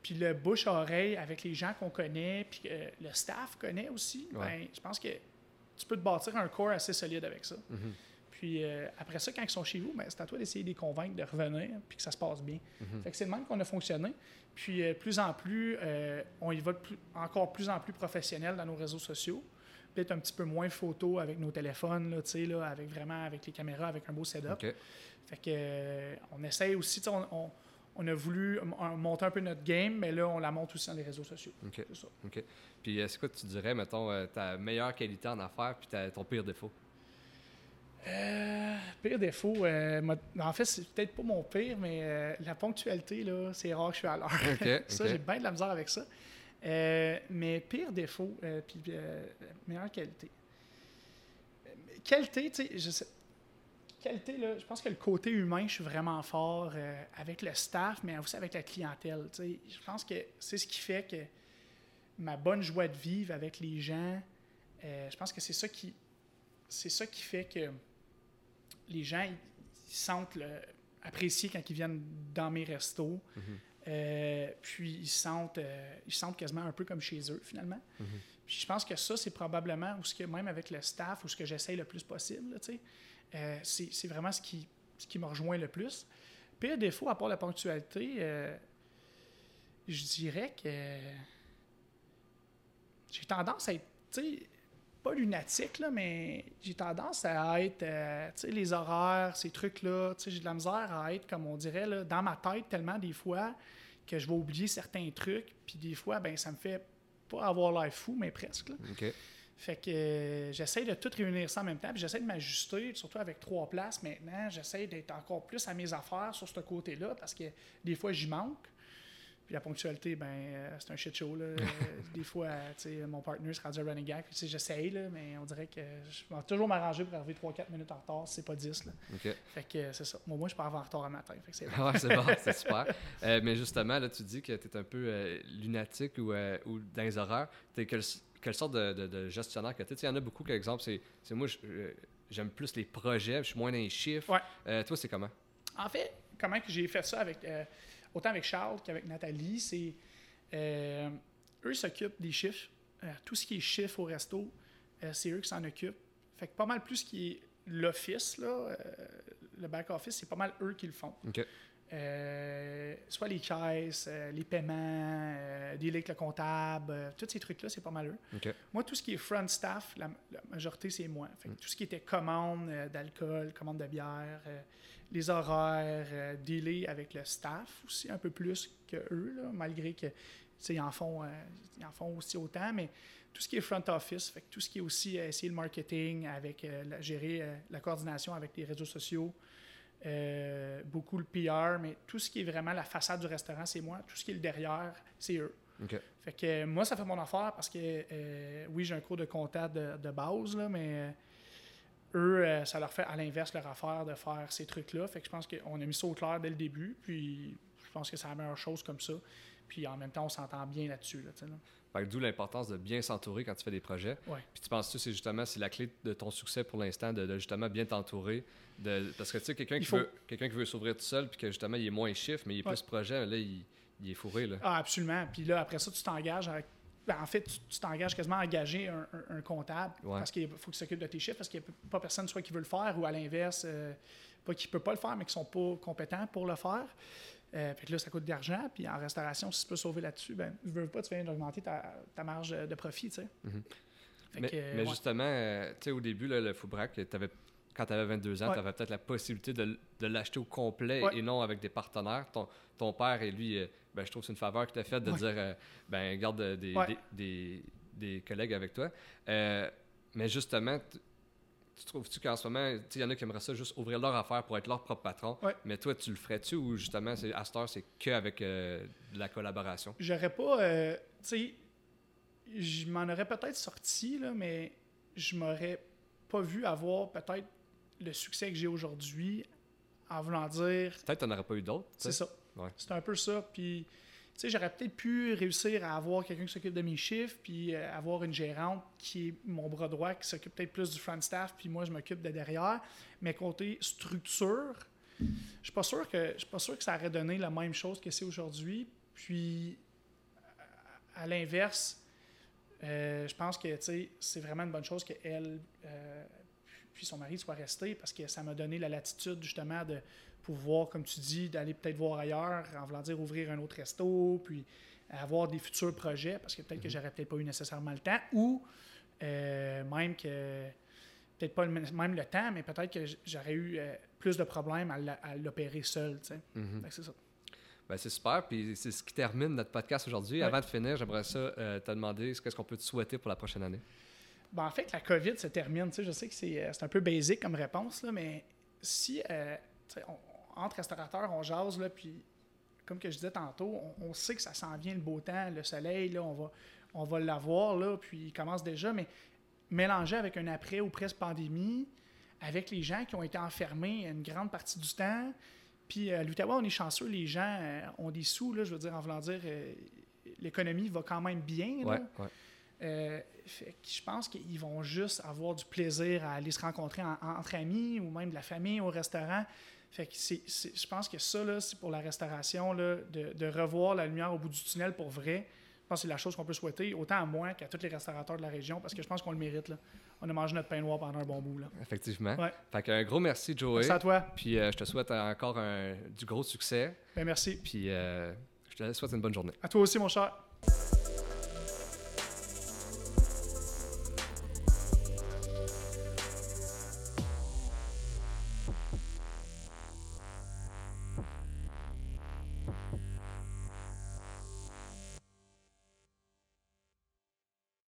Puis le bouche à oreille avec les gens qu'on connaît, puis que le staff connaît aussi, Ouais. ben, je pense que tu peux te bâtir un corps assez solide avec ça. Mhm. Puis euh, après ça, quand ils sont chez vous, ben, c'est à toi d'essayer de les convaincre de revenir puis que ça se passe bien. Mhm. Fait que c'est le même qu'on a fonctionné. Puis euh, plus en plus, euh, on y va plus- encore plus en plus professionnel dans nos réseaux sociaux. Peut-être un petit peu moins photo avec nos téléphones, là, là, avec vraiment avec les caméras, avec un beau setup. Fait que euh, on essaye aussi, on, on- on a voulu monter un peu notre game, mais là, on la monte aussi dans les réseaux sociaux. OK. Ça. Puis, euh, c'est quoi tu dirais, mettons, euh, ta meilleure qualité en affaires puis ton pire défaut? Euh, pire défaut, euh, en fait, c'est peut-être pas mon pire, mais euh, la ponctualité, là, c'est rare que je suis à l'heure. <laughs> Ça, j'ai bien de la misère avec ça. Euh, mais pire défaut, euh, puis euh, meilleure qualité. Qualité, tu sais, je. Qualité, là, je pense que le côté humain, je suis vraiment fort avec le staff, mais aussi avec la clientèle. tu sais. Je pense que c'est ce qui fait que ma bonne joie de vivre avec les gens, je pense que c'est ça qui c'est ça qui fait que les gens ils, sentent le, appréciés quand ils viennent dans mes restos. Mhm. Euh, puis ils se sentent, euh, ils se sentent quasiment un peu comme chez eux, finalement. Mhm. Puis je pense que ça, c'est probablement, ou ce que même avec le staff, ou ce que j'essaye le plus possible, euh, c'est c'est vraiment ce qui, ce qui me rejoint le plus. Pire défaut, à part la ponctualité, euh, je dirais que j'ai tendance à être, tu sais, pas lunatique, là, mais j'ai tendance à être, euh, tu sais, les horaires, ces trucs-là, tu sais, j'ai de la misère à être, comme on dirait, là, dans ma tête tellement des fois que je vais oublier certains trucs, puis des fois, ben ça me fait pas avoir l'air fou, mais presque, là. Fait que euh, j'essaie de tout réunir ça en même temps, puis j'essaie de m'ajuster, surtout avec trois places maintenant. J'essaie d'être encore plus à mes affaires sur ce côté-là, parce que des fois, j'y manque. Puis la ponctualité, ben, euh, c'est un shit show. Là. <laughs> Des fois, euh, tu sais, mon partner sera rendu un running gag, j'essaye, mais on dirait que je vais toujours m'arranger pour arriver 3-4 minutes en retard, si c'est pas 10. Là. Fait que c'est ça. Moi, moi, je pars en retard à matin. Fait que c'est <laughs> Ah c'est bon, c'est super. Euh, mais justement, là, tu dis que tu es un peu euh, lunatique ou, ou dans les horaires. T'es quel, quelle sorte de, de- de gestionnaire que tu es? Il y en a beaucoup, par exemple, c'est c'est moi, j'aime plus les projets, je suis moins dans les chiffres. Ouais. Toi, c'est comment? En fait, comment que j'ai fait ça avec autant avec Charles qu'avec Nathalie, c'est euh, eux s'occupent des chiffres. Euh, tout ce qui est chiffres au resto, euh, c'est eux qui s'en occupent. Fait que pas mal plus qui est l'office, euh, le back-office, c'est pas mal eux qui le font. Euh, soit les caisses, euh, les paiements, euh, dealer avec le comptable, euh, tous ces trucs-là, c'est pas mal eux. Moi, tout ce qui est front staff, la, la majorité, c'est moi. Fait que Mm. Tout ce qui était commande d'alcool, commande de bière, les horaires, dealer avec le staff aussi, un peu plus que eux, là, malgré que ils en, font, ils en font aussi autant, mais tout ce qui est front office, fait que tout ce qui est aussi essayer le marketing, avec la- gérer la coordination avec les réseaux sociaux, euh, beaucoup le PR, mais tout ce qui est vraiment la façade du restaurant, c'est moi. Tout ce qui est le derrière, c'est eux. Fait que euh, moi, ça fait mon affaire parce que euh, oui, j'ai un cours de comptable de, de base, là, mais eux, ça leur fait à l'inverse leur affaire de faire ces trucs-là. Fait que je pense qu'on a mis ça au clair dès le début. Puis je pense que c'est la meilleure chose comme ça. Puis en même temps, on s'entend bien là-dessus. Là, D'où l'importance de bien s'entourer quand tu fais des projets. Ouais. Puis tu penses que c'est justement c'est la clé de ton succès pour l'instant, de, de justement bien t'entourer. De, parce que tu sais, quelqu'un qui, faut- veut, quelqu'un qui veut s'ouvrir tout seul, puis que justement il est moins chiffre, mais il est Ouais. plus projet, là, il, il est fourré. Là. Ah, absolument. Puis là, après ça, tu t'engages avec. ben, en fait, tu tu t'engages quasiment à engager un, un- un comptable Ouais. parce qu'il faut qu'il s'occupe de tes chiffres, parce qu'il n'y a pas personne soit qui veut le faire ou à l'inverse, euh, pas qui ne peut pas le faire, mais qui ne sont pas compétents pour le faire. Euh, fait que là, ça coûte de l'argent. Puis en restauration, si tu peux sauver là-dessus, ben, je veux pas, tu viens d'augmenter ta, ta marge de profit, tu sais. Mhm. Fait Mais, que, euh, mais ouais. justement, euh, tu sais, au début, là, le Foubrac, quand tu avais 22 ans, Ouais. tu avais peut-être la possibilité de, l'acheter au complet Ouais. et non avec des partenaires. Ton, ton père et lui, euh, ben, je trouve que c'est une faveur que tu as faite de dire ben, garde des, des, des- des collègues avec toi. Mais justement, tu trouves-tu qu'en ce moment, il y en a qui aimeraient ça juste ouvrir leur affaire pour être leur propre patron, Ouais. mais toi, tu le ferais-tu ou justement, à cette heure, c'est qu'avec euh, de la collaboration? J'aurais pas. euh, tu sais, je m'en aurais peut-être sorti, là, mais je m'aurais pas vu avoir peut-être le succès que j'ai aujourd'hui en voulant dire. Peut-être que tu n'en aurais pas eu d'autres. C'est ça. Ouais. C'est un peu ça. Puis, sais, j'aurais peut-être pu réussir à avoir quelqu'un qui s'occupe de mes chiffres, puis euh, avoir une gérante qui est mon bras droit, qui s'occupe peut-être plus du front staff, puis moi, je m'occupe de derrière. Mais côté structure, je suis pas sûr que suis pas sûr que ça aurait donné la même chose que c'est aujourd'hui. Puis, à, l'inverse, euh, je pense que c'est vraiment une bonne chose qu'elle euh, puis son mari soit resté parce que ça m'a donné la latitude justement de pouvoir, comme tu dis, d'aller peut-être voir ailleurs, en voulant dire ouvrir un autre resto, puis avoir des futurs projets, parce que peut-être que j'aurais peut-être pas eu nécessairement le temps, ou euh, même que peut-être pas le, même le temps, mais peut-être que j'aurais eu euh, plus de problèmes à l'opérer seul, tu sais. Mhm. C'est ça. Ben, c'est super, puis c'est ce qui termine notre podcast aujourd'hui. Ouais. Avant de finir, j'aimerais ça euh, te demander qu'est-ce qu'on peut te souhaiter pour la prochaine année? Ben, en fait, la COVID se termine. Je sais que c'est, euh, c'est un peu basique comme réponse, là, mais si, euh, on- entre restaurateurs, on jase, là, puis comme que je disais tantôt, on, sait que ça s'en vient le beau temps, le soleil, là, on va, on va l'avoir, là, puis il commence déjà, mais mélanger avec un après ou presque pandémie, avec les gens qui ont été enfermés une grande partie du temps, puis euh, à l'Outaouais, on est chanceux, les gens ont des sous, là, je veux dire, en voulant dire, l'économie va quand même bien, là. Euh, fait que je pense qu'ils vont juste avoir du plaisir à aller se rencontrer en- entre amis ou même de la famille au restaurant. Fait que c'est, c'est- je pense que ça, là, c'est pour la restauration, là, de, de revoir la lumière au bout du tunnel pour vrai. Je pense que c'est la chose qu'on peut souhaiter, autant à moi qu'à tous les restaurateurs de la région, parce que je pense qu'on le mérite. Là. On a mangé notre pain noir pendant un bon bout. Là. Effectivement. Ouais. Fait qu'un gros merci, Joey. Merci à toi. Puis euh, je te souhaite encore un- du gros succès. Ben, merci. Puis euh, je te souhaite une bonne journée. À toi aussi, mon cher.